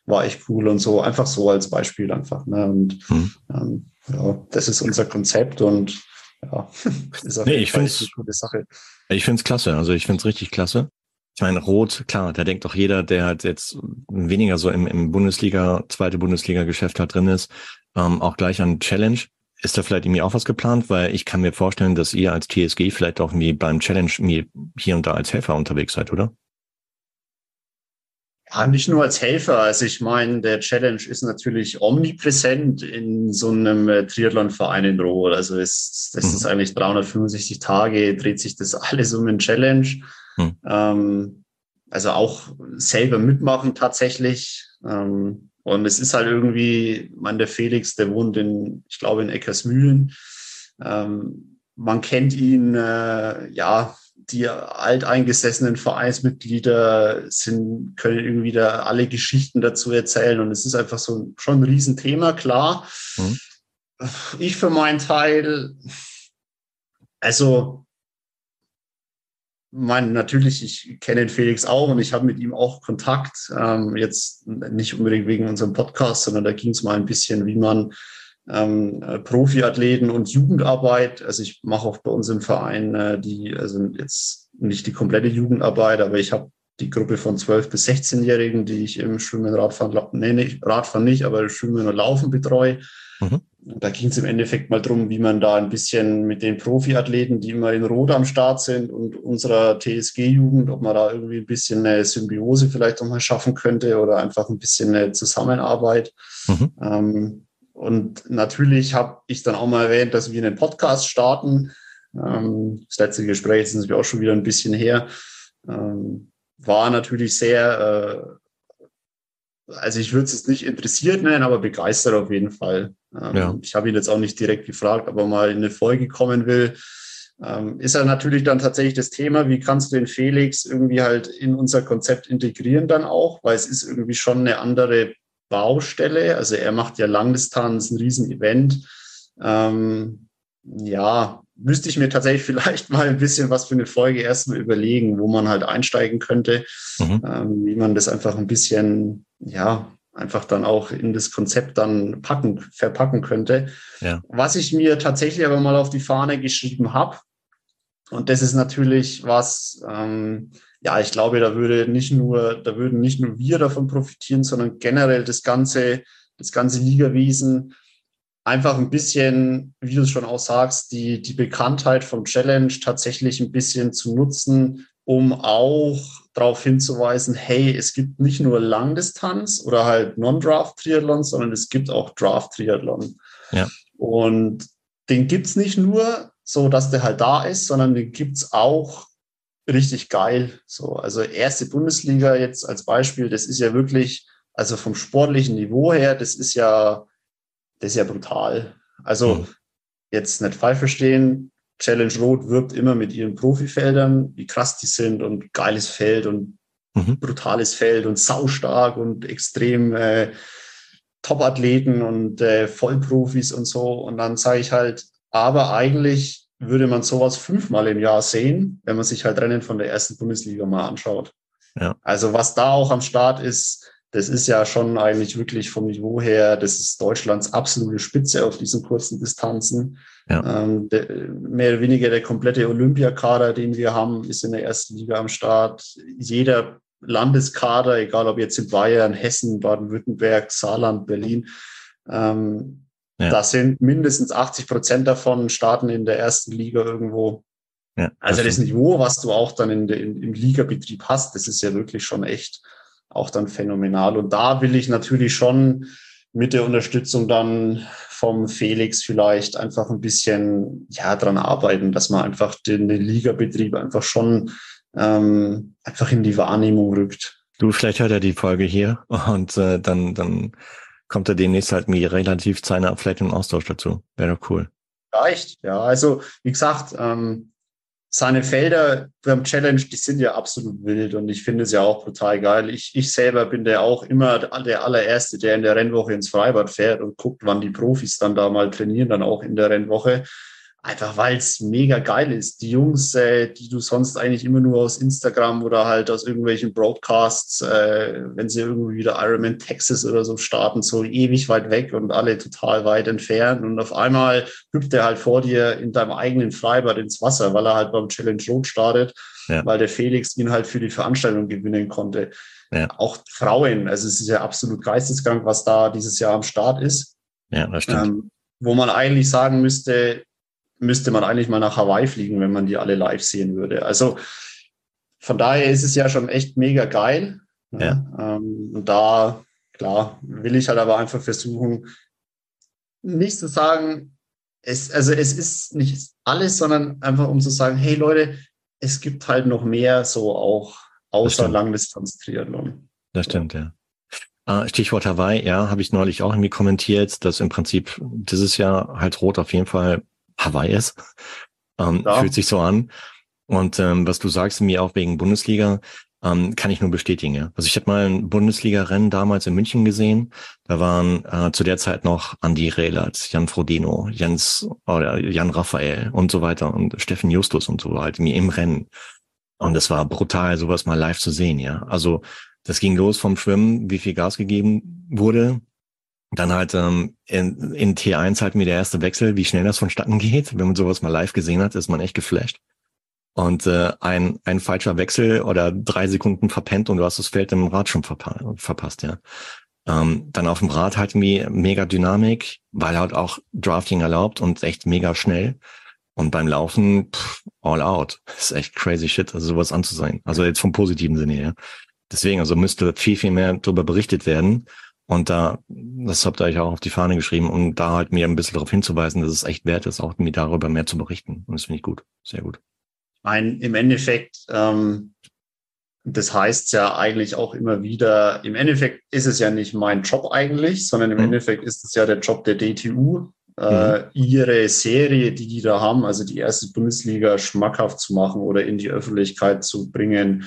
war echt cool und so. Einfach so als Beispiel einfach. Ne? Und hm. ähm, ja, das ist unser Konzept und ja, ist auf nee, ich finde eine gute Sache. Ich finde es klasse. Also ich finde es richtig klasse. Ich meine, Rot, klar, da denkt doch jeder, der halt jetzt weniger so im, im Bundesliga, zweite Bundesliga-Geschäft halt drin ist, ähm, auch gleich an Challenge. Ist da vielleicht irgendwie auch was geplant? Weil ich kann mir vorstellen, dass ihr als TSG vielleicht auch irgendwie beim Challenge hier und da als Helfer unterwegs seid, oder? Ja, nicht nur als Helfer. Also ich meine, der Challenge ist natürlich omnipräsent in so einem äh, Triathlon-Verein in Rohl. Also es, das mhm. ist eigentlich 365 Tage, dreht sich das alles um den Challenge. Mhm. Ähm, also auch selber mitmachen tatsächlich. Ähm, und es ist halt irgendwie, man, der Felix, der wohnt in, ich glaube, in Eckersmühlen. Ähm, man kennt ihn, äh, ja, die alteingesessenen Vereinsmitglieder sind, können irgendwie da alle Geschichten dazu erzählen. Und es ist einfach so schon ein Riesenthema, klar. Mhm. Ich für meinen Teil, also mein, natürlich, ich kenne den Felix auch und ich habe mit ihm auch Kontakt. Ähm, jetzt nicht unbedingt wegen unserem Podcast, sondern da ging es mal ein bisschen, wie man ähm, Profiathleten und Jugendarbeit. Also ich mache auch bei uns im Verein äh, die, also jetzt nicht die komplette Jugendarbeit, aber ich habe die Gruppe von 12 bis 16-Jährigen, die ich im Schwimmen, Radfahren, nee, nicht, Radfahren nicht, aber Schwimmen und Laufen betreue. Mhm. Da ging es im Endeffekt mal drum, wie man da ein bisschen mit den Profiathleten, die immer in Rot am Start sind und unserer TSG-Jugend, ob man da irgendwie ein bisschen eine Symbiose vielleicht auch mal schaffen könnte oder einfach ein bisschen eine Zusammenarbeit. Mhm. Ähm, und natürlich habe ich dann auch mal erwähnt, dass wir einen Podcast starten. Ähm, das letzte Gespräch ist natürlich auch schon wieder ein bisschen her. Ähm, war natürlich sehr äh, also ich würde es jetzt nicht interessiert nennen, aber begeistert auf jeden Fall. Ähm, ja. Ich habe ihn jetzt auch nicht direkt gefragt, ob er mal in eine Folge kommen will. Ähm, ist ja natürlich dann tatsächlich das Thema, wie kannst du den Felix irgendwie halt in unser Konzept integrieren dann auch, weil es ist irgendwie schon eine andere Baustelle. Also er macht ja Langdistanz, ein Riesenevent. Ähm, ja, müsste ich mir tatsächlich vielleicht mal ein bisschen was für eine Folge erstmal überlegen, wo man halt einsteigen könnte, mhm. ähm, wie man das einfach ein bisschen, ja, einfach dann auch in das Konzept dann packen, verpacken könnte. Ja. Was ich mir tatsächlich aber mal auf die Fahne geschrieben habe, und das ist natürlich was, ähm, ja, ich glaube, da würde nicht nur, da würden nicht nur wir davon profitieren, sondern generell das ganze, das ganze Ligawesen einfach ein bisschen, wie du es schon auch sagst, die, die Bekanntheit vom Challenge tatsächlich ein bisschen zu nutzen, um auch darauf hinzuweisen, hey, es gibt nicht nur Langdistanz oder halt Non-Draft-Triathlon, sondern es gibt auch Draft-Triathlon. Ja. Und den gibt es nicht nur so, dass der halt da ist, sondern den gibt es auch richtig geil. So, also erste Bundesliga jetzt als Beispiel, das ist ja wirklich, also vom sportlichen Niveau her, das ist ja, das ist ja brutal. Also mhm. jetzt nicht falsch verstehen, Challenge Road wirbt immer mit ihren Profifeldern, wie krass die sind und geiles Feld und mhm. brutales Feld und saustark und extrem äh, Top-Athleten und äh, Vollprofis und so. Und dann sage ich halt, aber eigentlich würde man sowas fünfmal im Jahr sehen, wenn man sich halt Rennen von der ersten Bundesliga mal anschaut. Ja. Also was da auch am Start ist, das ist ja schon eigentlich wirklich vom Niveau her, das ist Deutschlands absolute Spitze auf diesen kurzen Distanzen. Ja. Ähm, der, mehr oder weniger der komplette Olympiakader, den wir haben, ist in der ersten Liga am Start. Jeder Landeskader, egal ob jetzt in Bayern, Hessen, Baden-Württemberg, Saarland, Berlin, ähm, ja. da sind mindestens 80 Prozent davon starten in der ersten Liga irgendwo. Ja, das also das Niveau, was du auch dann in, in, im Ligabetrieb hast, das ist ja wirklich schon echt auch dann phänomenal. Und da will ich natürlich schon mit der Unterstützung dann vom Felix vielleicht einfach ein bisschen ja dran arbeiten, dass man einfach den, den Ligabetrieb einfach schon ähm, einfach in die Wahrnehmung rückt. Du, vielleicht hört er die Folge hier und äh, dann, dann kommt er demnächst halt mir relativ zeitnah vielleicht im Austausch dazu. Wäre doch cool. Reicht, ja. Also, wie gesagt, ähm, seine Felder beim Challenge, die sind ja absolut wild und ich finde es ja auch brutal geil. Ich, ich selber bin der auch immer der allererste, der in der Rennwoche ins Freibad fährt und guckt, wann die Profis dann da mal trainieren, dann auch in der Rennwoche. Einfach weil es mega geil ist. Die Jungs, äh, die du sonst eigentlich immer nur aus Instagram oder halt aus irgendwelchen Broadcasts, äh, wenn sie irgendwie wieder Ironman Texas oder so starten, so ewig weit weg und alle total weit entfernt. Und auf einmal hüpft er halt vor dir in deinem eigenen Freibad ins Wasser, weil er halt beim Challenge Road startet, ja. weil der Felix ihn halt für die Veranstaltung gewinnen konnte. Ja. Auch Frauen, also es ist ja absolut geisteskrank, was da dieses Jahr am Start ist. Ja, das stimmt. Ähm, wo man eigentlich sagen müsste, müsste man eigentlich mal nach Hawaii fliegen, wenn man die alle live sehen würde. Also von daher ist es ja schon echt mega geil. Ja. Ähm, und da, klar, will ich halt aber einfach versuchen, nicht zu sagen, es, also es ist nicht alles, sondern einfach um zu sagen, hey Leute, es gibt halt noch mehr so auch außer Langdistanz-Triathlon. Das stimmt, ja. Ah, Stichwort Hawaii, ja, habe ich neulich auch irgendwie kommentiert, dass im Prinzip dieses Jahr halt Rot auf jeden Fall Hawaii ist. Ähm, ja. Fühlt sich so an. Und ähm, was du sagst, mir auch wegen Bundesliga, ähm, kann ich nur bestätigen. Ja. Also ich habe mal ein Bundesliga-Rennen damals in München gesehen. Da waren äh, zu der Zeit noch Andi Rehlert, Jan Frodeno, Jens oder Jan Raphael und so weiter und Steffen Justus und so halt mir im Rennen. Und es war brutal, sowas mal live zu sehen. Ja, also das ging los vom Schwimmen, wie viel Gas gegeben wurde, dann halt ähm, in, in T1 halt mir der erste Wechsel, wie schnell das vonstatten geht. Wenn man sowas mal live gesehen hat, ist man echt geflasht. Und äh, ein, ein falscher Wechsel oder drei Sekunden verpennt und du hast das Feld im Rad schon verpa verpasst, ja. Ähm, dann auf dem Rad halt mir mega Dynamik, weil halt auch Drafting erlaubt und echt mega schnell. Und beim Laufen pff, all out. Ist echt crazy shit, also sowas anzusehen. Also jetzt vom positiven Sinne her. Deswegen, also müsste viel, viel mehr darüber berichtet werden. Und da, das habt ihr euch auch auf die Fahne geschrieben, um da halt mir ein bisschen darauf hinzuweisen, dass es echt wert ist, auch mir darüber mehr zu berichten. Und das finde ich gut. Sehr gut. Ein, Im Endeffekt, ähm, das heißt ja eigentlich auch immer wieder, im Endeffekt ist es ja nicht mein Job eigentlich, sondern im mhm. Endeffekt ist es ja der Job der DTU, äh, mhm. ihre Serie, die die da haben, also die erste Bundesliga schmackhaft zu machen oder in die Öffentlichkeit zu bringen.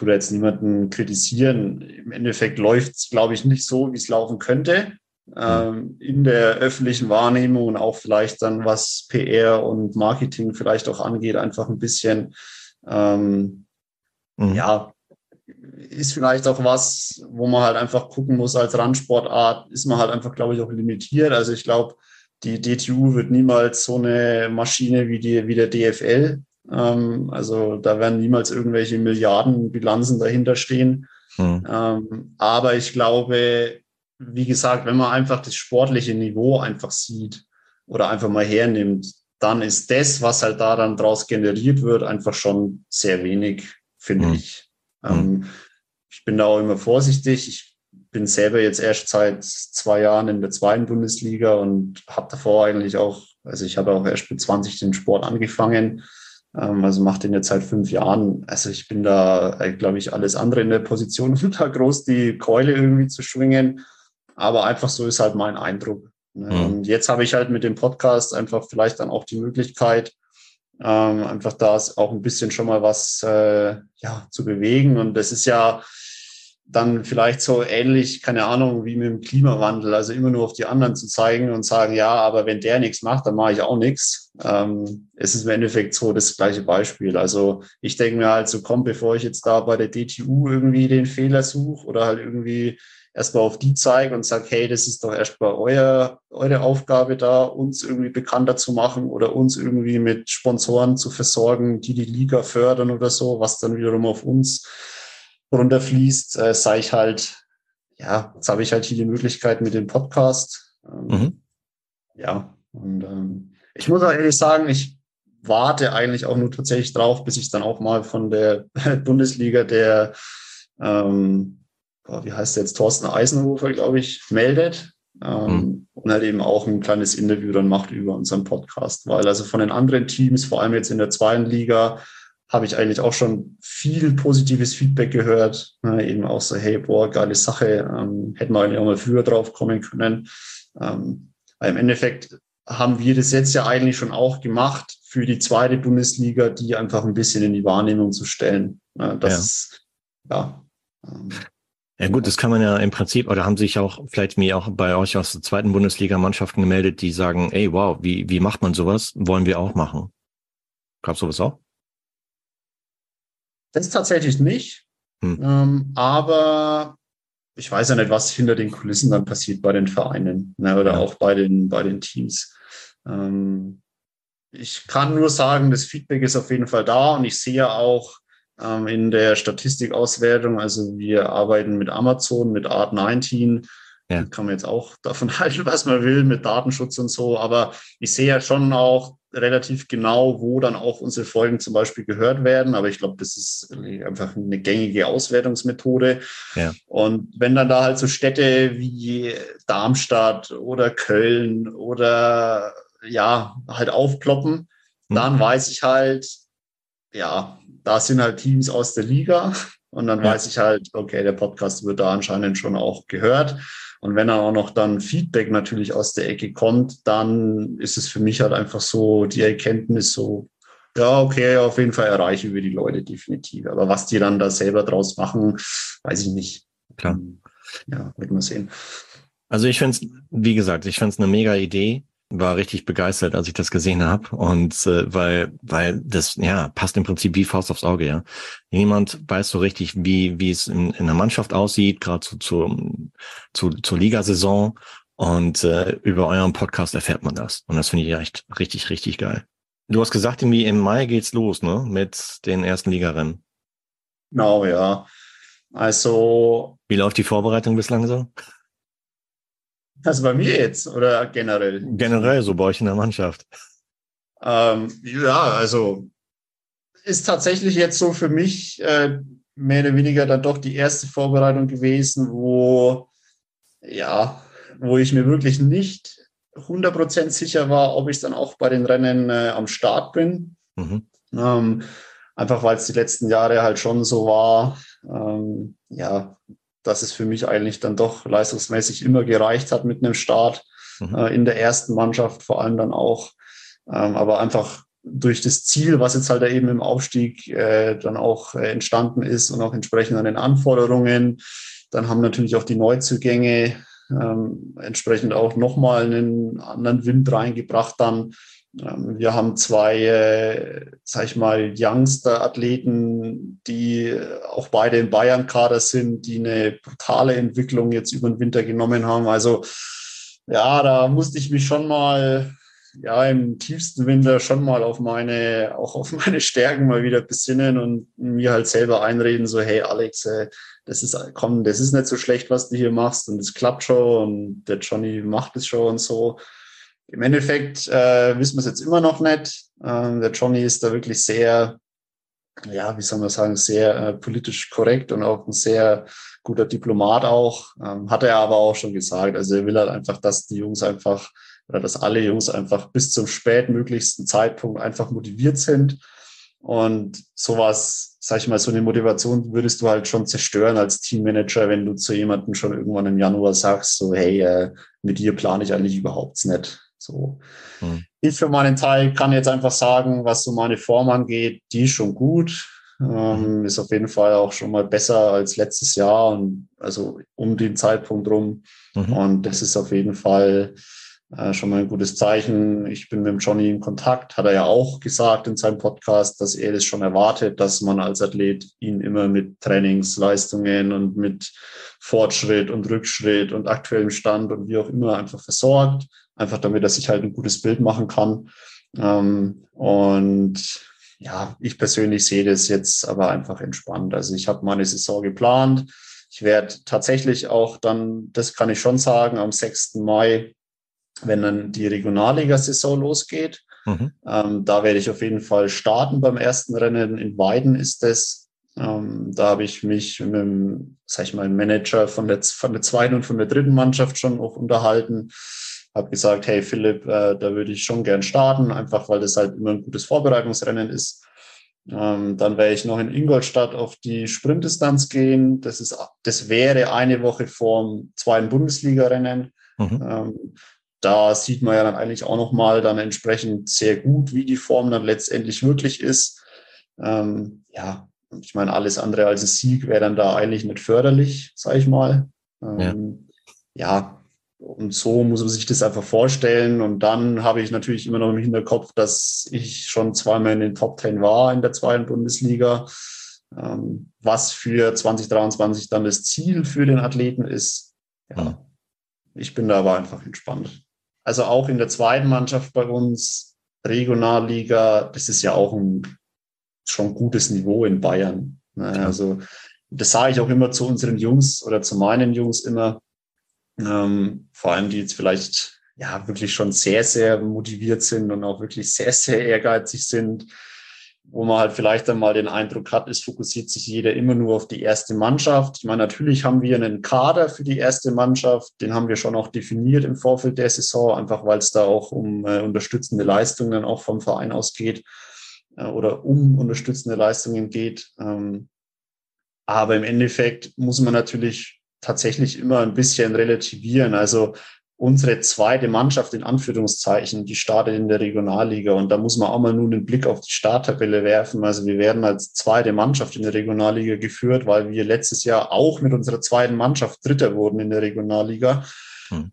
Tue da jetzt niemanden kritisieren. Im Endeffekt läuft es, glaube ich, nicht so, wie es laufen könnte. Ähm, in der öffentlichen Wahrnehmung und auch vielleicht dann, was PR und Marketing vielleicht auch angeht, einfach ein bisschen ähm, Mhm. Ja, ist vielleicht auch was, wo man halt einfach gucken muss als Randsportart, ist man halt einfach, glaube ich, auch limitiert. Also ich glaube, die DTU wird niemals so eine Maschine wie, die, wie der DFL. Ähm, also da werden niemals irgendwelche Milliardenbilanzen dahinter stehen. Mhm. Ähm, aber ich glaube, wie gesagt, wenn man einfach das sportliche Niveau einfach sieht oder einfach mal hernimmt, dann ist das, was halt da dann draus generiert wird, einfach schon sehr wenig finde mhm. ich. Ähm, ich bin da auch immer vorsichtig. Ich bin selber jetzt erst seit zwei Jahren in der zweiten Bundesliga und habe davor eigentlich auch, also ich habe auch erst mit 20 den Sport angefangen. Ähm, also mache den jetzt seit fünf Jahren. Also ich bin da, äh, glaube ich, alles andere in der Position, da groß die Keule irgendwie zu schwingen. Aber einfach so ist halt mein Eindruck. Ne? Mhm. Und jetzt habe ich halt mit dem Podcast einfach vielleicht dann auch die Möglichkeit, ähm, einfach da auch ein bisschen schon mal was äh, ja, zu bewegen. Und das ist ja dann vielleicht so ähnlich, keine Ahnung, wie mit dem Klimawandel, also immer nur auf die anderen zu zeigen und sagen, ja, aber wenn der nichts macht, dann mache ich auch nichts. Ähm, es ist im Endeffekt so das gleiche Beispiel. Also ich denke mir halt so, komm, bevor ich jetzt da bei der DTU irgendwie den Fehler suche oder halt irgendwie erstmal auf die zeige und sage, hey, das ist doch erstmal euer, eure Aufgabe da, uns irgendwie bekannter zu machen oder uns irgendwie mit Sponsoren zu versorgen, die die Liga fördern oder so, was dann wiederum auf uns runterfließt, äh, sei ich halt, ja, jetzt habe ich halt hier die Möglichkeit mit dem Podcast. Ähm, mhm. Ja, und ähm, ich muss auch ehrlich sagen, ich warte eigentlich auch nur tatsächlich drauf, bis ich dann auch mal von der Bundesliga der ähm, wie heißt der jetzt, Thorsten Eisenhofer, glaube ich, meldet. Ähm, mhm. Und halt eben auch ein kleines Interview dann macht über unseren Podcast. Weil also von den anderen Teams, vor allem jetzt in der zweiten Liga, habe ich eigentlich auch schon viel positives Feedback gehört. Ne, eben auch so, hey, boah, geile Sache, ähm, hätten wir eigentlich auch mal früher drauf kommen können. Ähm, weil im Endeffekt haben wir das jetzt ja eigentlich schon auch gemacht für die zweite Bundesliga, die einfach ein bisschen in die Wahrnehmung zu stellen. Ne, das ja. ja ähm, ja gut, das kann man ja im Prinzip, oder haben sich auch vielleicht mir auch bei euch aus der zweiten Bundesliga Mannschaften gemeldet, die sagen, ey, wow, wie, wie macht man sowas? Wollen wir auch machen. Gab sowas auch? Das tatsächlich nicht. Hm. Ähm, aber ich weiß ja nicht, was hinter den Kulissen dann passiert bei den Vereinen ne, oder ja. auch bei den, bei den Teams. Ähm, ich kann nur sagen, das Feedback ist auf jeden Fall da und ich sehe auch, ähm, in der Statistikauswertung. Also wir arbeiten mit Amazon, mit Art19. Ja. Kann man jetzt auch davon halten, was man will, mit Datenschutz und so. Aber ich sehe ja schon auch relativ genau, wo dann auch unsere Folgen zum Beispiel gehört werden. Aber ich glaube, das ist einfach eine gängige Auswertungsmethode. Ja. Und wenn dann da halt so Städte wie Darmstadt oder Köln oder ja, halt aufploppen, mhm. dann weiß ich halt, ja, da sind halt Teams aus der Liga und dann ja. weiß ich halt, okay, der Podcast wird da anscheinend schon auch gehört. Und wenn dann auch noch dann Feedback natürlich aus der Ecke kommt, dann ist es für mich halt einfach so die Erkenntnis so, ja, okay, auf jeden Fall erreichen wir die Leute definitiv. Aber was die dann da selber draus machen, weiß ich nicht. Klar. Ja, wird man sehen. Also ich finde es, wie gesagt, ich finde es eine mega Idee war richtig begeistert, als ich das gesehen habe. Und äh, weil, weil das ja passt im Prinzip wie Faust aufs Auge, ja. Niemand weiß so richtig, wie, wie es in, in der Mannschaft aussieht, gerade zu, zu, zu, zur Ligasaison. Und äh, über euren Podcast erfährt man das. Und das finde ich echt richtig, richtig geil. Du hast gesagt, irgendwie im Mai geht's los, ne? Mit den ersten Ligarennen. Genau, ja. Also. Wie läuft die Vorbereitung bislang so? Also bei mir jetzt oder generell? Generell, so bei euch in der Mannschaft. Ähm, ja, also ist tatsächlich jetzt so für mich äh, mehr oder weniger dann doch die erste Vorbereitung gewesen, wo ja, wo ich mir wirklich nicht 100% sicher war, ob ich dann auch bei den Rennen äh, am Start bin. Mhm. Ähm, einfach weil es die letzten Jahre halt schon so war, ähm, ja, dass es für mich eigentlich dann doch leistungsmäßig immer gereicht hat mit einem Start mhm. äh, in der ersten Mannschaft, vor allem dann auch. Ähm, aber einfach durch das Ziel, was jetzt halt eben im Aufstieg äh, dann auch äh, entstanden ist und auch entsprechend an den Anforderungen, dann haben natürlich auch die Neuzugänge ähm, entsprechend auch nochmal einen anderen Wind reingebracht dann. Ähm, wir haben zwei, äh, sag ich mal, Youngster-Athleten, die auch beide im Bayern-Kader sind, die eine brutale Entwicklung jetzt über den Winter genommen haben. Also ja, da musste ich mich schon mal ja im tiefsten Winter schon mal auf meine, auch auf meine Stärken mal wieder besinnen und mir halt selber einreden, so, hey Alex, äh, das ist, komm, das ist nicht so schlecht, was du hier machst und es klappt schon und der Johnny macht es schon und so. Im Endeffekt äh, wissen wir es jetzt immer noch nicht. Ähm, der Johnny ist da wirklich sehr, ja, wie soll man sagen, sehr äh, politisch korrekt und auch ein sehr guter Diplomat auch. Ähm, hat er aber auch schon gesagt. Also er will halt einfach, dass die Jungs einfach oder dass alle Jungs einfach bis zum spätmöglichsten Zeitpunkt einfach motiviert sind. Und sowas, sag ich mal, so eine Motivation würdest du halt schon zerstören als Teammanager, wenn du zu jemandem schon irgendwann im Januar sagst, so, hey, äh, mit dir plane ich eigentlich überhaupt nicht. So. Hm. Ich für meinen Teil kann jetzt einfach sagen, was so meine Form angeht, die ist schon gut. Ähm, mhm. ist auf jeden Fall auch schon mal besser als letztes Jahr und also um den Zeitpunkt rum. Mhm. Und das ist auf jeden Fall äh, schon mal ein gutes Zeichen. Ich bin mit dem Johnny in Kontakt, hat er ja auch gesagt in seinem Podcast, dass er das schon erwartet, dass man als Athlet ihn immer mit Trainingsleistungen und mit Fortschritt und Rückschritt und aktuellem Stand und wie auch immer einfach versorgt einfach damit er sich halt ein gutes Bild machen kann. Ähm, und ja, ich persönlich sehe das jetzt aber einfach entspannt. Also ich habe meine Saison geplant. Ich werde tatsächlich auch dann, das kann ich schon sagen, am 6. Mai, wenn dann die Regionalliga-Saison losgeht, mhm. ähm, da werde ich auf jeden Fall starten beim ersten Rennen. In Weiden ist das. Ähm, da habe ich mich mit dem, sag ich mal, Manager von der, von der zweiten und von der dritten Mannschaft schon auch unterhalten habe gesagt, hey Philipp, äh, da würde ich schon gern starten, einfach weil das halt immer ein gutes Vorbereitungsrennen ist. Ähm, dann werde ich noch in Ingolstadt auf die Sprintdistanz gehen. Das ist, das wäre eine Woche vorm zweiten Bundesliga-Rennen. Mhm. Ähm, da sieht man ja dann eigentlich auch nochmal dann entsprechend sehr gut, wie die Form dann letztendlich wirklich ist. Ähm, ja, ich meine, alles andere als ein Sieg wäre dann da eigentlich nicht förderlich, sage ich mal. Ähm, ja. ja, und so muss man sich das einfach vorstellen. Und dann habe ich natürlich immer noch im Hinterkopf, dass ich schon zweimal in den Top Ten war in der zweiten Bundesliga. Ähm, was für 2023 dann das Ziel für den Athleten ist. Ja, ich bin da aber einfach entspannt. Also auch in der zweiten Mannschaft bei uns, Regionalliga, das ist ja auch ein schon gutes Niveau in Bayern. Ne? Also das sage ich auch immer zu unseren Jungs oder zu meinen Jungs immer ähm, vor allem die jetzt vielleicht ja wirklich schon sehr, sehr motiviert sind und auch wirklich sehr, sehr ehrgeizig sind, wo man halt vielleicht dann mal den Eindruck hat, es fokussiert sich jeder immer nur auf die erste Mannschaft. Ich meine, natürlich haben wir einen Kader für die erste Mannschaft, den haben wir schon auch definiert im Vorfeld der Saison, einfach weil es da auch um äh, unterstützende Leistungen auch vom Verein ausgeht äh, oder um unterstützende Leistungen geht. Ähm, aber im Endeffekt muss man natürlich tatsächlich immer ein bisschen relativieren. Also unsere zweite Mannschaft in Anführungszeichen, die startet in der Regionalliga und da muss man auch mal nun einen Blick auf die Starttabelle werfen. Also wir werden als zweite Mannschaft in der Regionalliga geführt, weil wir letztes Jahr auch mit unserer zweiten Mannschaft Dritter wurden in der Regionalliga. Hm.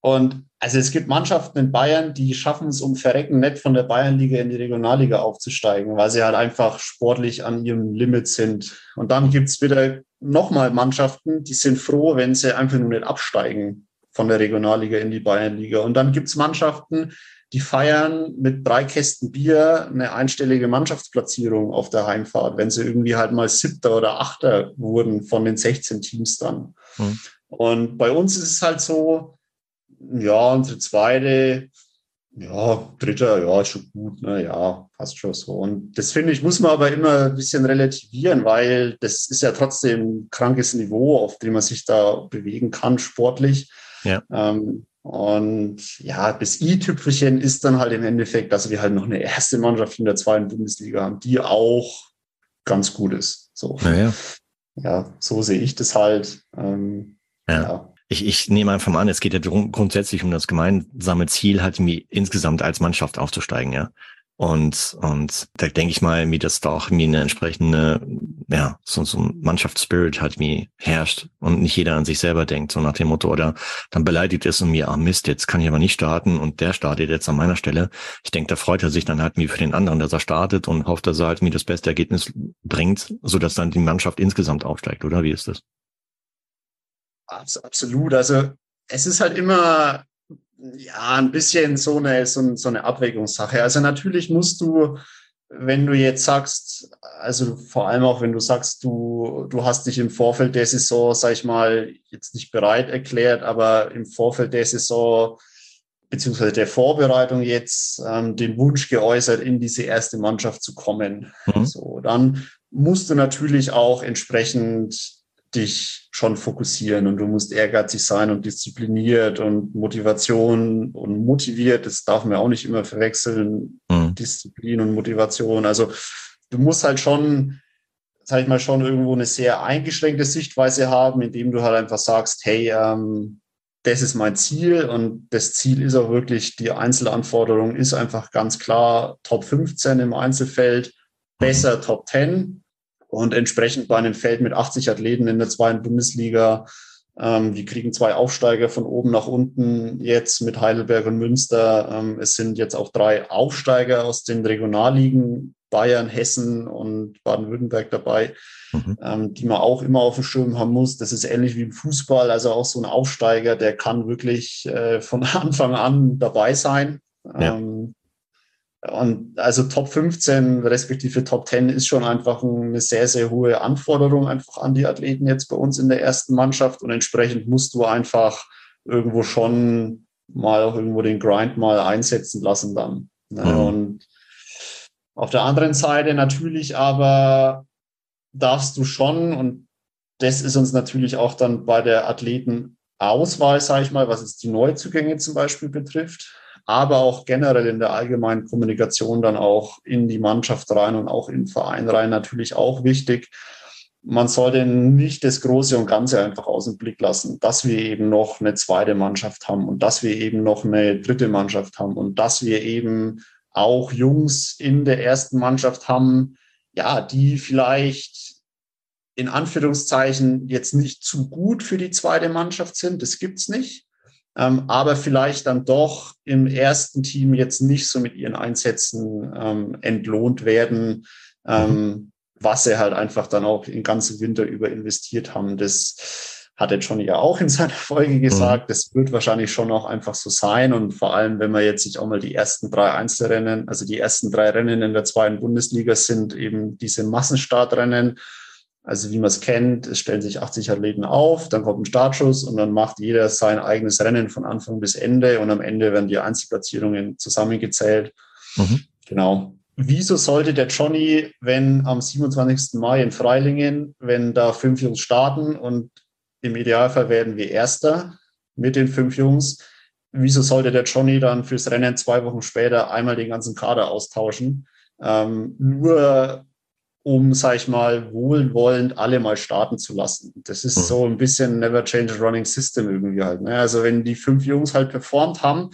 Und also es gibt Mannschaften in Bayern, die schaffen es um Verrecken nicht von der Bayernliga in die Regionalliga aufzusteigen, weil sie halt einfach sportlich an ihrem Limit sind. Und dann gibt's wieder nochmal Mannschaften, die sind froh, wenn sie einfach nur nicht absteigen von der Regionalliga in die Bayernliga. Und dann gibt's Mannschaften, die feiern mit drei Kästen Bier eine einstellige Mannschaftsplatzierung auf der Heimfahrt, wenn sie irgendwie halt mal Siebter oder Achter wurden von den 16 Teams dann. Mhm. Und bei uns ist es halt so, ja, unsere zweite, ja, dritter, ja, ist schon gut, ne, ja, passt schon so. Und das finde ich, muss man aber immer ein bisschen relativieren, weil das ist ja trotzdem ein krankes Niveau, auf dem man sich da bewegen kann, sportlich. Ja. Ähm, und ja, das i-Tüpfelchen ist dann halt im Endeffekt, dass wir halt noch eine erste Mannschaft in der zweiten Bundesliga haben, die auch ganz gut ist. So. Naja. Ja, so sehe ich das halt. Ähm, ja. ja. Ich, ich nehme einfach mal an, es geht ja grundsätzlich um das gemeinsame Ziel, halt mir insgesamt als Mannschaft aufzusteigen, ja. Und, und da denke ich mal, wie das da auch mir eine entsprechende, ja, so, so ein Mannschaftsspirit halt mir herrscht und nicht jeder an sich selber denkt, so nach dem Motto, oder dann beleidigt ist und mir, ah Mist, jetzt kann ich aber nicht starten und der startet jetzt an meiner Stelle. Ich denke, da freut er sich dann halt mir für den anderen, dass er startet und hofft, dass er halt mir das beste Ergebnis bringt, so dass dann die Mannschaft insgesamt aufsteigt, oder? Wie ist das? Absolut. Also es ist halt immer ja, ein bisschen so eine, so, so eine Abwägungssache. Also natürlich musst du, wenn du jetzt sagst, also vor allem auch wenn du sagst, du, du hast dich im Vorfeld der Saison, sag ich mal, jetzt nicht bereit erklärt, aber im Vorfeld der Saison beziehungsweise der Vorbereitung jetzt ähm, den Wunsch geäußert, in diese erste Mannschaft zu kommen. Mhm. So, dann musst du natürlich auch entsprechend dich schon fokussieren und du musst ehrgeizig sein und diszipliniert und Motivation und motiviert. Das darf man auch nicht immer verwechseln. Mhm. Disziplin und Motivation. Also du musst halt schon, sag ich mal, schon irgendwo eine sehr eingeschränkte Sichtweise haben, indem du halt einfach sagst, hey, ähm, das ist mein Ziel und das Ziel ist auch wirklich, die Einzelanforderung ist einfach ganz klar Top 15 im Einzelfeld, besser mhm. Top 10 und entsprechend bei einem Feld mit 80 Athleten in der zweiten Bundesliga, ähm, wir kriegen zwei Aufsteiger von oben nach unten jetzt mit Heidelberg und Münster. Ähm, es sind jetzt auch drei Aufsteiger aus den Regionalligen, Bayern, Hessen und Baden-Württemberg dabei, mhm. ähm, die man auch immer auf dem Schirm haben muss. Das ist ähnlich wie im Fußball, also auch so ein Aufsteiger, der kann wirklich äh, von Anfang an dabei sein. Ja. Ähm, und also Top 15 respektive Top 10 ist schon einfach eine sehr, sehr hohe Anforderung einfach an die Athleten jetzt bei uns in der ersten Mannschaft. Und entsprechend musst du einfach irgendwo schon mal auch irgendwo den Grind mal einsetzen lassen dann. Ne? Mhm. Und auf der anderen Seite natürlich aber darfst du schon, und das ist uns natürlich auch dann bei der Athletenauswahl, sage ich mal, was jetzt die Neuzugänge zum Beispiel betrifft, aber auch generell in der allgemeinen Kommunikation dann auch in die Mannschaft rein und auch im Verein rein natürlich auch wichtig. Man sollte nicht das Große und Ganze einfach aus dem Blick lassen, dass wir eben noch eine zweite Mannschaft haben und dass wir eben noch eine dritte Mannschaft haben und dass wir eben auch Jungs in der ersten Mannschaft haben, ja, die vielleicht in Anführungszeichen jetzt nicht zu gut für die zweite Mannschaft sind. Das gibt's nicht ähm, aber vielleicht dann doch im ersten Team jetzt nicht so mit ihren Einsätzen ähm, entlohnt werden, ähm, mhm. was sie halt einfach dann auch den ganzen Winter über investiert haben. Das hat der Johnny ja auch in seiner Folge mhm. gesagt. Das wird wahrscheinlich schon auch einfach so sein. Und vor allem, wenn man jetzt sich auch mal die ersten drei Einzelrennen, also die ersten drei Rennen in der zweiten Bundesliga sind eben diese Massenstartrennen also wie man es kennt, es stellen sich 80 Athleten auf, dann kommt ein Startschuss und dann macht jeder sein eigenes Rennen von Anfang bis Ende und am Ende werden die Einzelplatzierungen zusammengezählt. Mhm. Genau. Wieso sollte der Johnny, wenn am 27. Mai in Freilingen, wenn da fünf Jungs starten und im Idealfall werden wir Erster mit den fünf Jungs, wieso sollte der Johnny dann fürs Rennen zwei Wochen später einmal den ganzen Kader austauschen? Ähm, nur um, sag ich mal, wohlwollend alle mal starten zu lassen. Das ist mhm. so ein bisschen Never Change a Running System irgendwie halt. Ne? Also wenn die fünf Jungs halt performt haben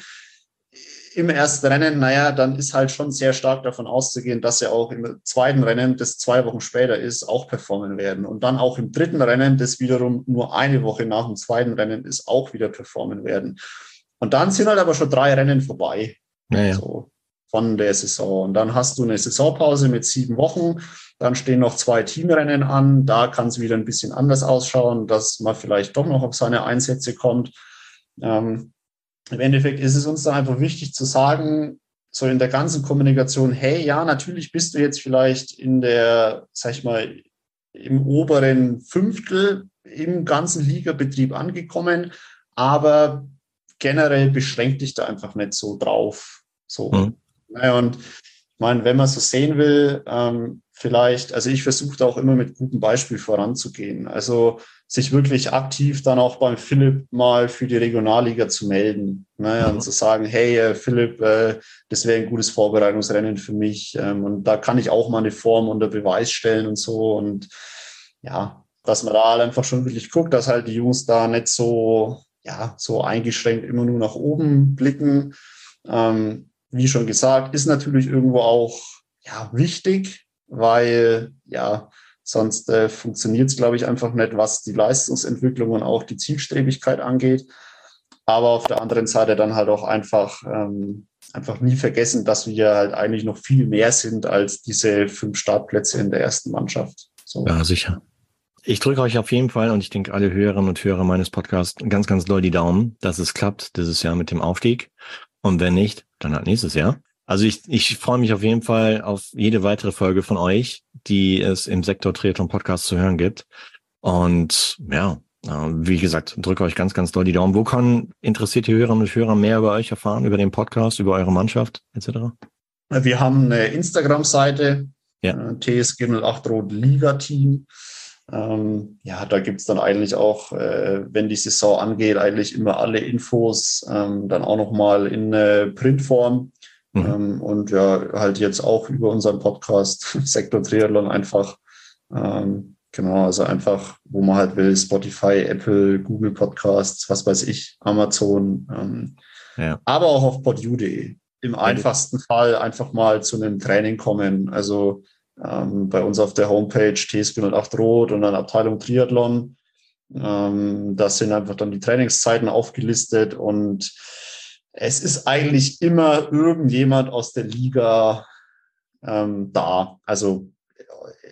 im ersten Rennen, naja, dann ist halt schon sehr stark davon auszugehen, dass sie auch im zweiten Rennen, das zwei Wochen später ist, auch performen werden. Und dann auch im dritten Rennen, das wiederum nur eine Woche nach dem zweiten Rennen ist, auch wieder performen werden. Und dann sind halt aber schon drei Rennen vorbei. Naja. So von der Saison. Und dann hast du eine Saisonpause mit sieben Wochen. Dann stehen noch zwei Teamrennen an. Da kann es wieder ein bisschen anders ausschauen, dass man vielleicht doch noch auf seine Einsätze kommt. Ähm, Im Endeffekt ist es uns dann einfach wichtig zu sagen, so in der ganzen Kommunikation, hey, ja, natürlich bist du jetzt vielleicht in der, sag ich mal, im oberen Fünftel im ganzen Ligabetrieb angekommen, aber generell beschränkt dich da einfach nicht so drauf. So. Mhm. Und ich meine, wenn man so sehen will, ähm, vielleicht, also ich versuche da auch immer mit gutem Beispiel voranzugehen. Also sich wirklich aktiv dann auch beim Philipp mal für die Regionalliga zu melden ne, mhm. und zu sagen, hey äh, Philipp, äh, das wäre ein gutes Vorbereitungsrennen für mich ähm, und da kann ich auch mal eine Form unter Beweis stellen und so und ja, dass man da halt einfach schon wirklich guckt, dass halt die Jungs da nicht so, ja, so eingeschränkt immer nur nach oben blicken. Ähm, wie schon gesagt, ist natürlich irgendwo auch ja, wichtig, weil ja, sonst äh, funktioniert es, glaube ich, einfach nicht, was die Leistungsentwicklung und auch die Zielstrebigkeit angeht. Aber auf der anderen Seite dann halt auch einfach, ähm, einfach nie vergessen, dass wir halt eigentlich noch viel mehr sind als diese fünf Startplätze in der ersten Mannschaft. So. Ja, sicher. Ich drücke euch auf jeden Fall und ich denke alle Hörerinnen und Hörer meines Podcasts ganz, ganz doll die Daumen, dass es klappt dieses Jahr mit dem Aufstieg. Und wenn nicht, dann halt nächstes Jahr. Also ich, ich freue mich auf jeden Fall auf jede weitere Folge von euch, die es im Sektor Triathlon Podcast zu hören gibt. Und ja, wie gesagt, drücke euch ganz, ganz doll die Daumen. Wo können interessierte Hörerinnen und Hörer mehr über euch erfahren, über den Podcast, über eure Mannschaft etc.? Wir haben eine Instagram-Seite, ja. Äh, TSG 08 Rot Liga Team. Ähm, ja, da gibt's dann eigentlich auch, äh, wenn die Saison angeht, eigentlich immer alle Infos, ähm, dann auch nochmal in äh, Printform. Mhm. Ähm, und ja, halt jetzt auch über unseren Podcast Sektor Triathlon einfach, ähm, genau, also einfach, wo man halt will, Spotify, Apple, Google Podcasts, was weiß ich, Amazon, ähm, ja. aber auch auf podu.de. Im einfachsten Fall einfach mal zu einem Training kommen. Also ähm, bei uns auf der Homepage TSG08 Rot und dann Abteilung Triathlon. Ähm, das sind einfach dann die Trainingszeiten aufgelistet und es ist eigentlich immer irgendjemand aus der Liga ähm, da. Also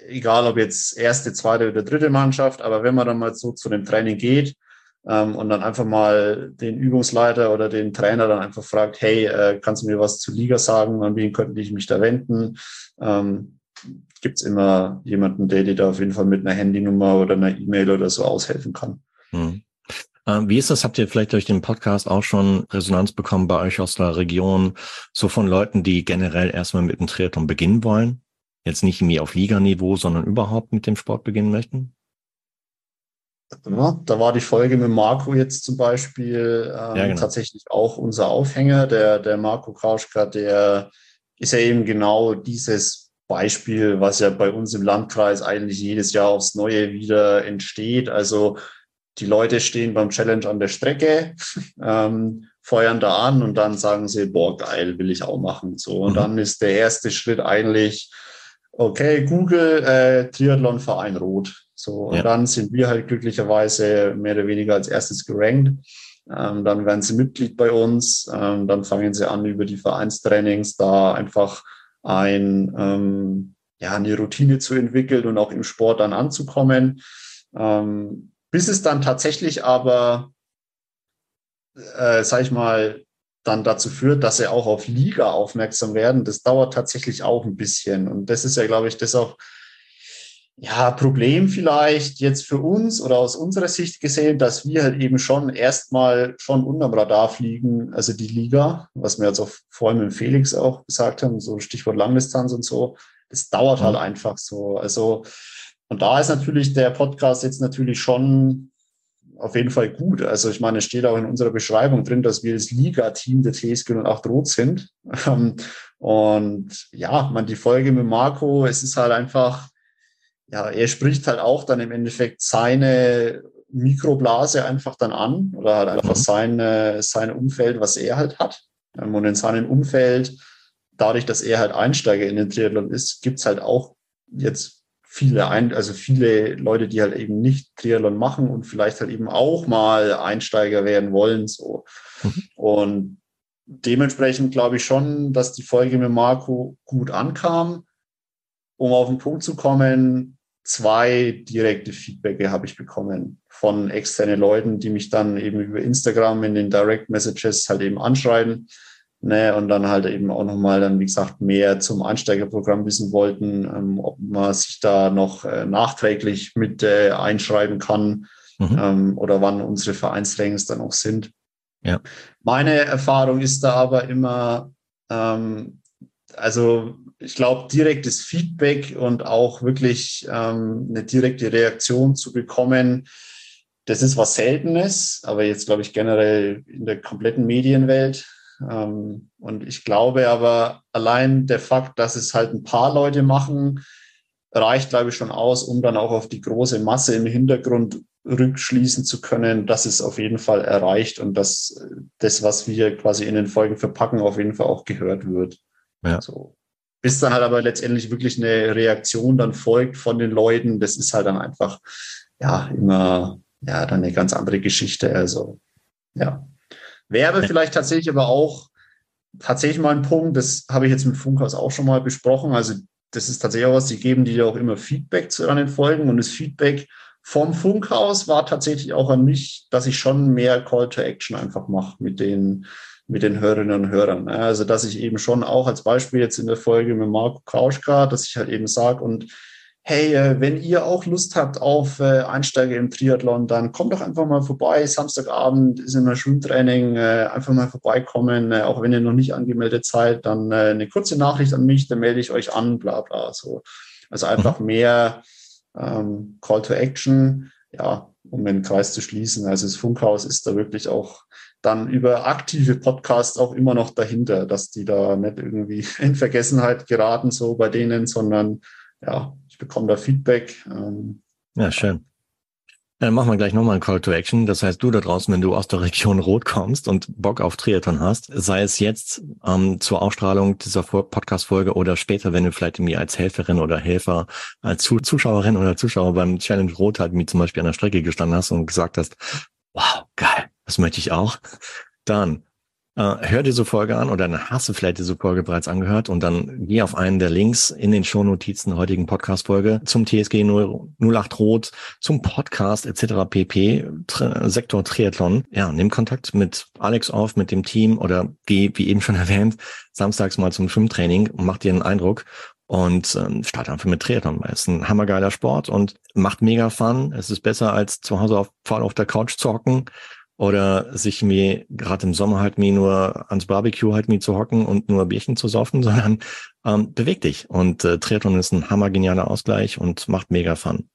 egal ob jetzt erste, zweite oder dritte Mannschaft, aber wenn man dann mal so zu dem Training geht ähm, und dann einfach mal den Übungsleiter oder den Trainer dann einfach fragt, hey, äh, kannst du mir was zur Liga sagen, an wen könnte ich mich da wenden? Ähm, gibt es immer jemanden, der dir da auf jeden Fall mit einer Handynummer oder einer E-Mail oder so aushelfen kann. Hm. Ähm, wie ist das? Habt ihr vielleicht durch den Podcast auch schon Resonanz bekommen bei euch aus der Region, so von Leuten, die generell erstmal mit dem Triathlon beginnen wollen? Jetzt nicht irgendwie auf Liganiveau, sondern überhaupt mit dem Sport beginnen möchten? Ja, da war die Folge mit Marco jetzt zum Beispiel ähm, ja, genau. tatsächlich auch unser Aufhänger. Der, der Marco Krauschka, der ist ja eben genau dieses Beispiel, was ja bei uns im Landkreis eigentlich jedes Jahr aufs Neue wieder entsteht. Also die Leute stehen beim Challenge an der Strecke, ähm, feuern da an und dann sagen sie, boah, geil, will ich auch machen. So, und mhm. dann ist der erste Schritt eigentlich, okay, Google, äh, Triathlon-Verein Rot. So, und ja. dann sind wir halt glücklicherweise mehr oder weniger als erstes gerankt. Ähm, dann werden sie Mitglied bei uns. Ähm, dann fangen sie an, über die Vereinstrainings da einfach ein, ähm, ja, eine Routine zu entwickeln und auch im Sport dann anzukommen. Ähm, bis es dann tatsächlich aber, äh, sag ich mal, dann dazu führt, dass sie auch auf Liga aufmerksam werden. Das dauert tatsächlich auch ein bisschen. Und das ist ja, glaube ich, das auch ja, Problem vielleicht jetzt für uns oder aus unserer Sicht gesehen, dass wir halt eben schon erstmal schon unterm Radar fliegen, also die Liga, was wir jetzt auch vor allem im Felix auch gesagt haben, so Stichwort Langdistanz und so, das dauert halt einfach so. Also, und da ist natürlich der Podcast jetzt natürlich schon auf jeden Fall gut. Also ich meine, es steht auch in unserer Beschreibung drin, dass wir das Liga-Team der TSG 08 Rot sind. Und ja, man, die Folge mit Marco, es ist halt einfach, ja, er spricht halt auch dann im Endeffekt seine Mikroblase einfach dann an oder halt einfach mhm. sein, sein Umfeld, was er halt hat. Ähm, und in seinem Umfeld, dadurch, dass er halt Einsteiger in den Triathlon ist, gibt's halt auch jetzt viele, ein, also viele Leute, die halt eben nicht Triathlon machen und vielleicht halt eben auch mal Einsteiger werden wollen. So. Mhm. Und dementsprechend glaube ich schon, dass die Folge mit Marco gut ankam. Um auf den Punkt zu kommen, zwei direkte Feedbacke habe ich bekommen von externen Leuten, die mich dann eben über Instagram in den Direct Messages halt eben anschreiben. Ne, und dann halt eben auch nochmal dann, wie gesagt, mehr zum Einsteigerprogramm wissen wollten, ähm, ob man sich da noch äh, nachträglich mit äh, einschreiben kann mhm. ähm, oder wann unsere Vereinstrainings dann auch sind. Ja. Meine Erfahrung ist da aber immer, ähm, also ich glaube, direktes Feedback und auch wirklich ähm, eine direkte Reaktion zu bekommen, das ist was Seltenes, aber jetzt glaube ich generell in der kompletten Medienwelt. Ähm, und ich glaube aber allein der Fakt, dass es halt ein paar Leute machen, reicht, glaube ich, schon aus, um dann auch auf die große Masse im Hintergrund rückschließen zu können, dass es auf jeden Fall erreicht und dass das, was wir quasi in den Folgen verpacken, auf jeden Fall auch gehört wird. Ja. So. Bis dann halt aber letztendlich wirklich eine Reaktion dann folgt von den Leuten, das ist halt dann einfach, ja, immer, ja, dann eine ganz andere Geschichte. Also, ja. Wäre vielleicht tatsächlich aber auch tatsächlich mal ein Punkt, das habe ich jetzt mit Funkhaus auch schon mal besprochen. Also, das ist tatsächlich auch was, die geben dir auch immer Feedback zu den Folgen und das Feedback vom Funkhaus war tatsächlich auch an mich, dass ich schon mehr Call to Action einfach mache mit den, mit den Hörerinnen und Hörern. Also, dass ich eben schon auch als Beispiel jetzt in der Folge mit Marco Krauschka, dass ich halt eben sage und hey, äh, wenn ihr auch Lust habt auf äh, Einsteiger im Triathlon, dann kommt doch einfach mal vorbei. Samstagabend ist immer Schwimmtraining. Äh, einfach mal vorbeikommen. Auch wenn ihr noch nicht angemeldet seid, dann eine kurze Nachricht an mich, dann melde ich euch an, bla bla. So. Also einfach mhm. mehr ähm, Call to Action, ja, um den Kreis zu schließen. Also das Funkhaus ist da wirklich auch dann über aktive Podcasts auch immer noch dahinter, dass die da nicht irgendwie in Vergessenheit geraten, so bei denen, sondern ja, ich bekomme da Feedback. Ähm, ja, schön. Dann machen wir gleich nochmal ein Call to Action. Das heißt, du da draußen, wenn du aus der Region Rot kommst und Bock auf Triathlon hast, sei es jetzt ähm, zur Ausstrahlung dieser Podcast-Folge oder später, wenn du vielleicht mir als Helferin oder Helfer, als Zuschauerin oder Zuschauer beim Challenge Rot halt mir zum Beispiel an der Strecke gestanden hast und gesagt hast, wow, geil, das möchte ich auch. Dann äh, hör diese Folge an oder dann hast du vielleicht diese Folge bereits angehört und dann geh auf einen der Links in den Shownotizen der heutigen Podcast-Folge zum TSG 08 Rot, zum Podcast etc. pp. Tri Sektor Triathlon. Ja, nimm Kontakt mit Alex auf, mit dem Team oder geh, wie eben schon erwähnt, samstags mal zum Schwimmtraining und mach dir einen Eindruck und ähm, start einfach mit Triathlon. Es ist ein hammergeiler Sport und macht mega Fun. Es ist besser als zu Hause auf, voll auf der Couch zocken oder sich mir gerade im Sommer halt mir nur ans Barbecue halt mir zu hocken und nur Bierchen zu saufen, sondern ähm, beweg dich. Und äh, Triathlon ist ein hammergenialer Ausgleich und macht mega Fun.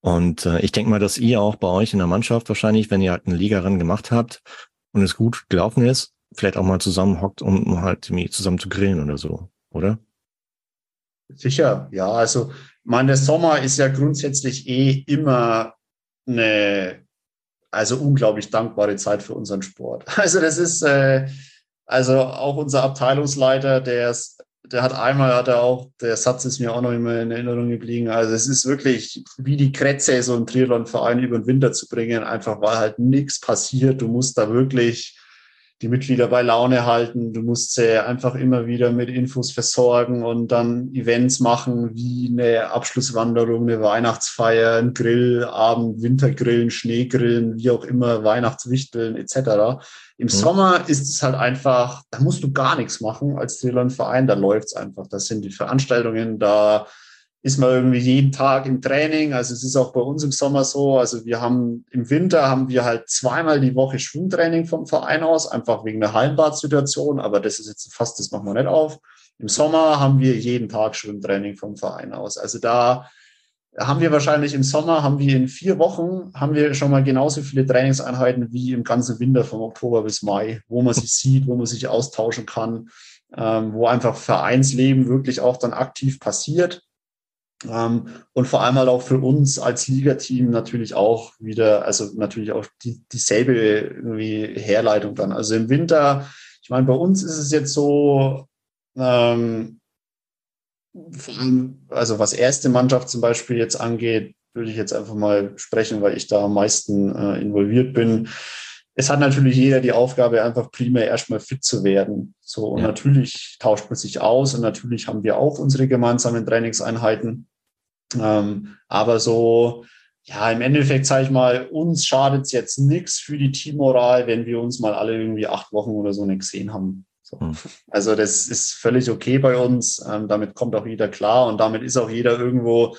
Und äh, ich denke mal, dass ihr auch bei euch in der Mannschaft wahrscheinlich, wenn ihr halt eine Ligarin gemacht habt und es gut gelaufen ist, vielleicht auch mal zusammen hockt, um halt zusammen zu grillen oder so, oder? Sicher, ja. Also, mein der Sommer ist ja grundsätzlich eh immer eine also unglaublich dankbare Zeit für unseren Sport. Also das ist, äh, also auch unser Abteilungsleiter, der der hat einmal, hat er auch, der Satz ist mir auch noch immer in Erinnerung geblieben. Also es ist wirklich wie die Kretze, so einen Triathlon-Verein über den Winter zu bringen, einfach weil halt nichts passiert. Du musst da wirklich die Mitglieder bei Laune halten. Du musst sie einfach immer wieder mit Infos versorgen und dann Events machen wie eine Abschlusswanderung, eine Weihnachtsfeier, ein Grillabend, Wintergrillen, Schneegrillen, wie auch immer, Weihnachtswichteln etc. Im mhm. Sommer ist es halt einfach, da musst du gar nichts machen als Triathlon-Verein, da läuft's einfach. Das sind die Veranstaltungen, da ist man irgendwie jeden Tag im Training. Also es ist auch bei uns im Sommer so. Also wir haben im Winter haben wir halt zweimal die Woche Schwimmtraining vom Verein aus, einfach wegen der Hallenbadsituation. Aber das ist jetzt fast, das machen wir nicht auf. Im Sommer haben wir jeden Tag Schwimmtraining vom Verein aus. Also da haben wir wahrscheinlich im Sommer, haben wir in vier Wochen, haben wir schon mal genauso viele Trainingseinheiten wie im ganzen Winter vom Oktober bis Mai, wo man sich sieht, wo man sich austauschen kann, ähm, wo einfach Vereinsleben wirklich auch dann aktiv passiert. Ähm, und vor allem halt auch für uns als Ligateam natürlich auch wieder, also natürlich auch die, dieselbe irgendwie Herleitung dann. Also im Winter, ich meine, bei uns ist es jetzt so, ähm, also was erste Mannschaft zum Beispiel jetzt angeht, würde ich jetzt einfach mal sprechen, weil ich da am meisten äh, involviert bin. Es hat natürlich jeder die Aufgabe, einfach primär erstmal fit zu werden. So, und ja. natürlich tauscht man sich aus und natürlich haben wir auch unsere gemeinsamen Trainingseinheiten. Ähm, aber so, ja, im Endeffekt sage ich mal, uns schadet es jetzt nichts für die Teammoral, wenn wir uns mal alle irgendwie acht Wochen oder so nicht gesehen haben. So. Hm. Also das ist völlig okay bei uns. Ähm, damit kommt auch jeder klar und damit ist auch jeder irgendwo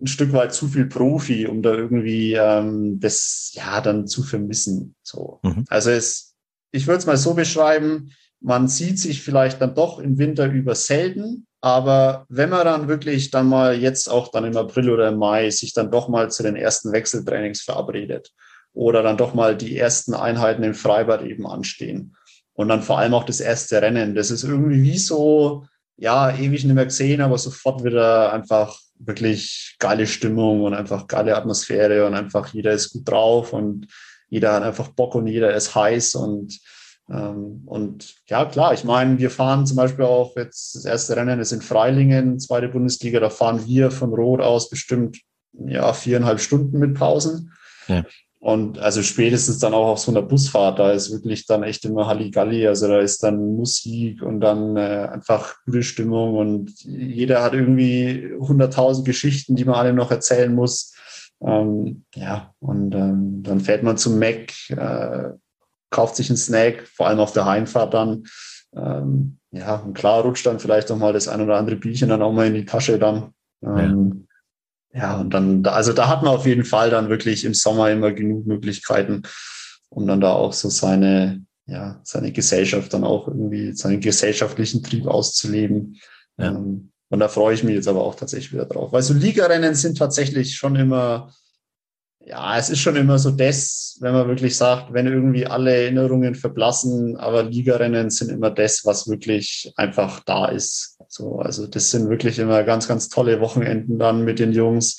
ein Stück weit zu viel Profi, um da irgendwie ähm, das ja dann zu vermissen. So. Mhm. Also es, ich würde es mal so beschreiben, man sieht sich vielleicht dann doch im Winter über selten, aber wenn man dann wirklich dann mal jetzt auch dann im April oder im Mai sich dann doch mal zu den ersten Wechseltrainings verabredet oder dann doch mal die ersten Einheiten im Freibad eben anstehen. Und dann vor allem auch das erste Rennen. Das ist irgendwie wie so, ja, ewig nicht mehr gesehen, aber sofort wieder einfach wirklich geile Stimmung und einfach geile Atmosphäre und einfach jeder ist gut drauf und jeder hat einfach Bock und jeder ist heiß und und ja, klar, ich meine, wir fahren zum Beispiel auch jetzt das erste Rennen ist in Freilingen, zweite Bundesliga, da fahren wir von Rot aus bestimmt ja viereinhalb Stunden mit Pausen. Ja. Und also spätestens dann auch auf so einer Busfahrt, da ist wirklich dann echt immer Halligalli. Also da ist dann Musik und dann äh, einfach gute Stimmung und jeder hat irgendwie hunderttausend Geschichten, die man alle noch erzählen muss. Ähm, ja, und ähm, dann fährt man zum Mac, äh, kauft sich einen Snack, vor allem auf der Heimfahrt dann. Ähm, ja, und klar rutscht dann vielleicht noch mal das ein oder andere Bierchen dann auch mal in die Tasche dann. Ähm, ja. ja, und dann, also da hat man auf jeden Fall dann wirklich im Sommer immer genug Möglichkeiten, um dann da auch so seine, ja, seine Gesellschaft dann auch irgendwie, seinen gesellschaftlichen Trieb auszuleben. Ja. Ähm, und da freue ich mich jetzt aber auch tatsächlich wieder drauf. Weil so Ligarennen sind tatsächlich schon immer ja, es ist schon immer so das, wenn man wirklich sagt, wenn irgendwie alle Erinnerungen verblassen, aber Ligarennen sind immer das, was wirklich einfach da ist. So, also das sind wirklich immer ganz, ganz tolle Wochenenden dann mit den Jungs.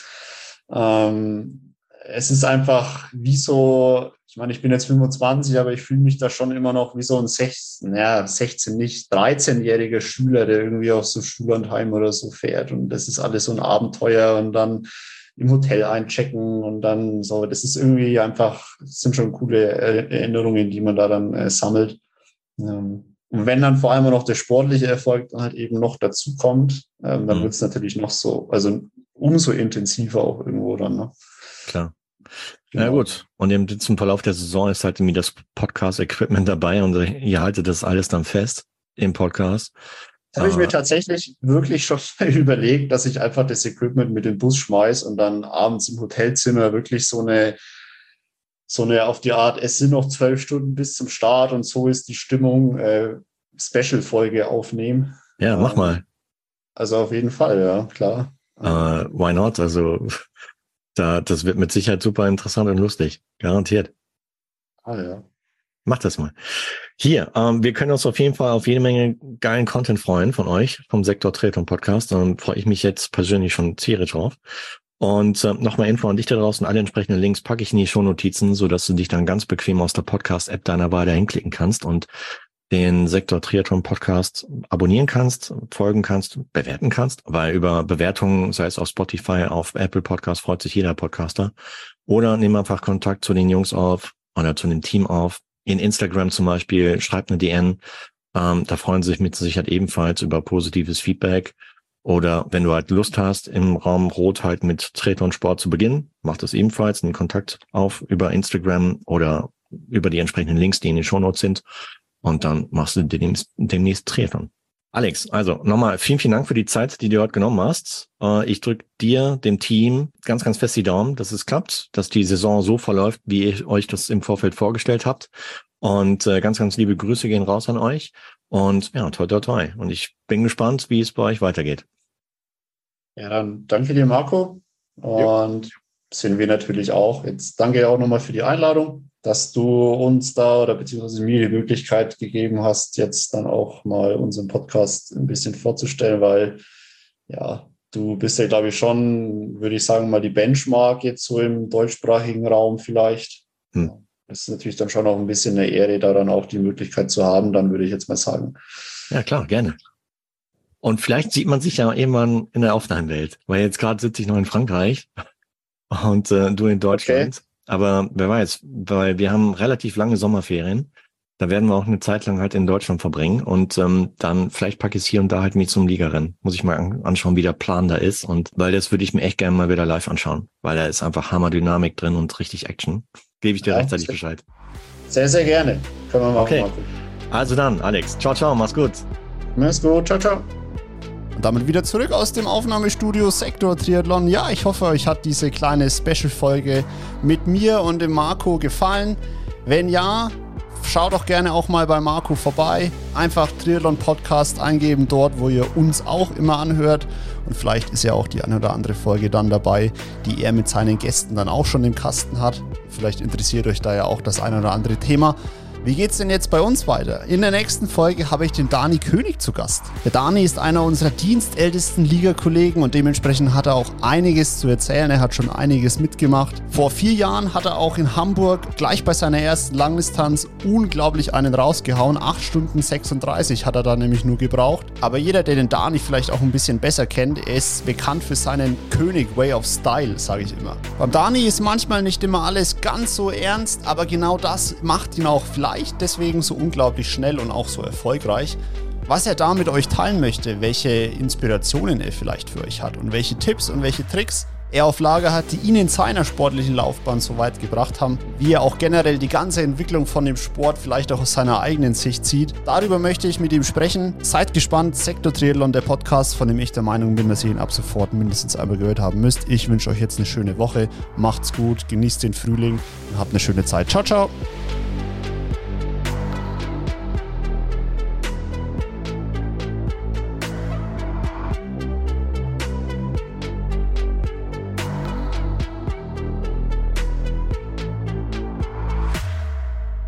Ähm, es ist einfach wie so, ich meine, ich bin jetzt 25, aber ich fühle mich da schon immer noch wie so ein 16, ja, 16 nicht, 13-jähriger Schüler, der irgendwie auf so Schullandheim oder so fährt. Und das ist alles so ein Abenteuer und dann im Hotel einchecken und dann so, das ist irgendwie einfach, das sind schon coole Erinnerungen, die man da dann äh, sammelt. Ähm, und wenn dann vor allem noch der sportliche Erfolg dann halt eben noch dazu kommt, ähm, dann mhm. wird es natürlich noch so, also umso intensiver auch irgendwo dann. Ne? Klar. Genau. Ja gut. Und im, zum Verlauf der Saison ist halt irgendwie das Podcast-Equipment dabei und ihr haltet das alles dann fest im Podcast. Habe ich mir tatsächlich wirklich schon überlegt, dass ich einfach das Equipment mit dem Bus schmeiß und dann abends im Hotelzimmer wirklich so eine, so eine auf die Art, es sind noch zwölf Stunden bis zum Start und so ist die Stimmung, äh, Special-Folge aufnehmen. Ja, mach mal. Also auf jeden Fall, ja, klar. Uh, why not? Also da, das wird mit Sicherheit super interessant und lustig. Garantiert. Ah ja. Mach das mal. Hier, ähm, wir können uns auf jeden Fall auf jede Menge geilen Content freuen von euch, vom Sektor Tretung Podcast. Dann freue ich mich jetzt persönlich schon tierisch drauf. Und äh, nochmal Info an dich da draußen. Alle entsprechenden Links packe ich in die Shownotizen, so dass du dich dann ganz bequem aus der Podcast-App deiner Wahl hinklicken kannst und den Sektor Triathlon Podcast abonnieren kannst, folgen kannst, bewerten kannst, weil über Bewertungen, sei es auf Spotify, auf Apple Podcast, freut sich jeder Podcaster. Oder nimm einfach Kontakt zu den Jungs auf oder zu dem Team auf in Instagram zum Beispiel, schreibt eine DN. Ähm, da freuen sie sich mit Sicherheit ebenfalls über positives Feedback. Oder wenn du halt Lust hast, im Raum Rot halt mit Triathlon Sport zu beginnen, mach das ebenfalls, einen Kontakt auf über Instagram oder über die entsprechenden Links, die in den Shownotes sind. Und dann machst du demnächst, demnächst Triathlon. Alex, also nochmal vielen, vielen Dank für die Zeit, die du heute genommen hast. Äh, ich drücke dir, dem Team, ganz, ganz fest die Daumen, dass es klappt, dass die Saison so verläuft, wie ihr euch das im Vorfeld vorgestellt habt. Und äh, ganz, ganz liebe Grüße gehen raus an euch. Und ja, toi, toi, toi. Und ich bin gespannt, wie es bei euch weitergeht. Ja, dann danke dir, Marco. Und ja. sind wir natürlich auch. Jetzt danke auch nochmal für die Einladung dass du uns da oder beziehungsweise mir die Möglichkeit gegeben hast, jetzt dann auch mal unseren Podcast ein bisschen vorzustellen, weil ja, du bist ja, glaube ich, schon, würde ich sagen, mal die Benchmark jetzt so im deutschsprachigen Raum vielleicht. Hm. Das ist natürlich dann schon auch ein bisschen eine Ehre, da dann auch die Möglichkeit zu haben, dann würde ich jetzt mal sagen. Ja, klar, gerne. Und vielleicht sieht man sich ja irgendwann in der Offline-Welt, weil jetzt gerade sitze ich noch in Frankreich und äh, du in Deutschland. Okay. Aber wer weiß, weil wir haben relativ lange Sommerferien. Da werden wir auch eine Zeit lang halt in Deutschland verbringen und ähm, dann vielleicht packe ich es hier und da halt mich zum Ligarennen. Muss ich mal anschauen, wie der Plan da ist und weil das würde ich mir echt gerne mal wieder live anschauen, weil da ist einfach Hammerdynamik drin und richtig Action. Gebe ich dir ja, rechtzeitig sehr, Bescheid. Sehr, sehr gerne. Können wir machen. Okay. Also dann, Alex. Ciao, ciao. Mach's gut. Mach's gut. Ciao, ciao. Und damit wieder zurück aus dem Aufnahmestudio Sektor Triathlon. Ja, ich hoffe, euch hat diese kleine Special-Folge mit mir und dem Marco gefallen. Wenn ja, schaut doch gerne auch mal bei Marco vorbei. Einfach Triathlon Podcast eingeben dort, wo ihr uns auch immer anhört. Und vielleicht ist ja auch die eine oder andere Folge dann dabei, die er mit seinen Gästen dann auch schon im Kasten hat. Vielleicht interessiert euch da ja auch das eine oder andere Thema. Wie geht's denn jetzt bei uns weiter? In der nächsten Folge habe ich den Dani König zu Gast. Der Dani ist einer unserer dienstältesten Ligakollegen und dementsprechend hat er auch einiges zu erzählen. Er hat schon einiges mitgemacht. Vor vier Jahren hat er auch in Hamburg gleich bei seiner ersten Langdistanz unglaublich einen rausgehauen. 8 Stunden 36 hat er da nämlich nur gebraucht. Aber jeder, der den Dani vielleicht auch ein bisschen besser kennt, er ist bekannt für seinen König Way of Style, sage ich immer. Beim Dani ist manchmal nicht immer alles ganz so ernst, aber genau das macht ihn auch vielleicht vielleicht deswegen so unglaublich schnell und auch so erfolgreich. Was er da mit euch teilen möchte, welche Inspirationen er vielleicht für euch hat und welche Tipps und welche Tricks er auf Lager hat, die ihn in seiner sportlichen Laufbahn so weit gebracht haben, wie er auch generell die ganze Entwicklung von dem Sport vielleicht auch aus seiner eigenen Sicht sieht. Darüber möchte ich mit ihm sprechen. Seid gespannt, Sektor Triathlon, der Podcast, von dem ich der Meinung bin, dass ihr ihn ab sofort mindestens einmal gehört haben müsst. Ich wünsche euch jetzt eine schöne Woche, macht's gut, genießt den Frühling und habt eine schöne Zeit. Ciao, ciao!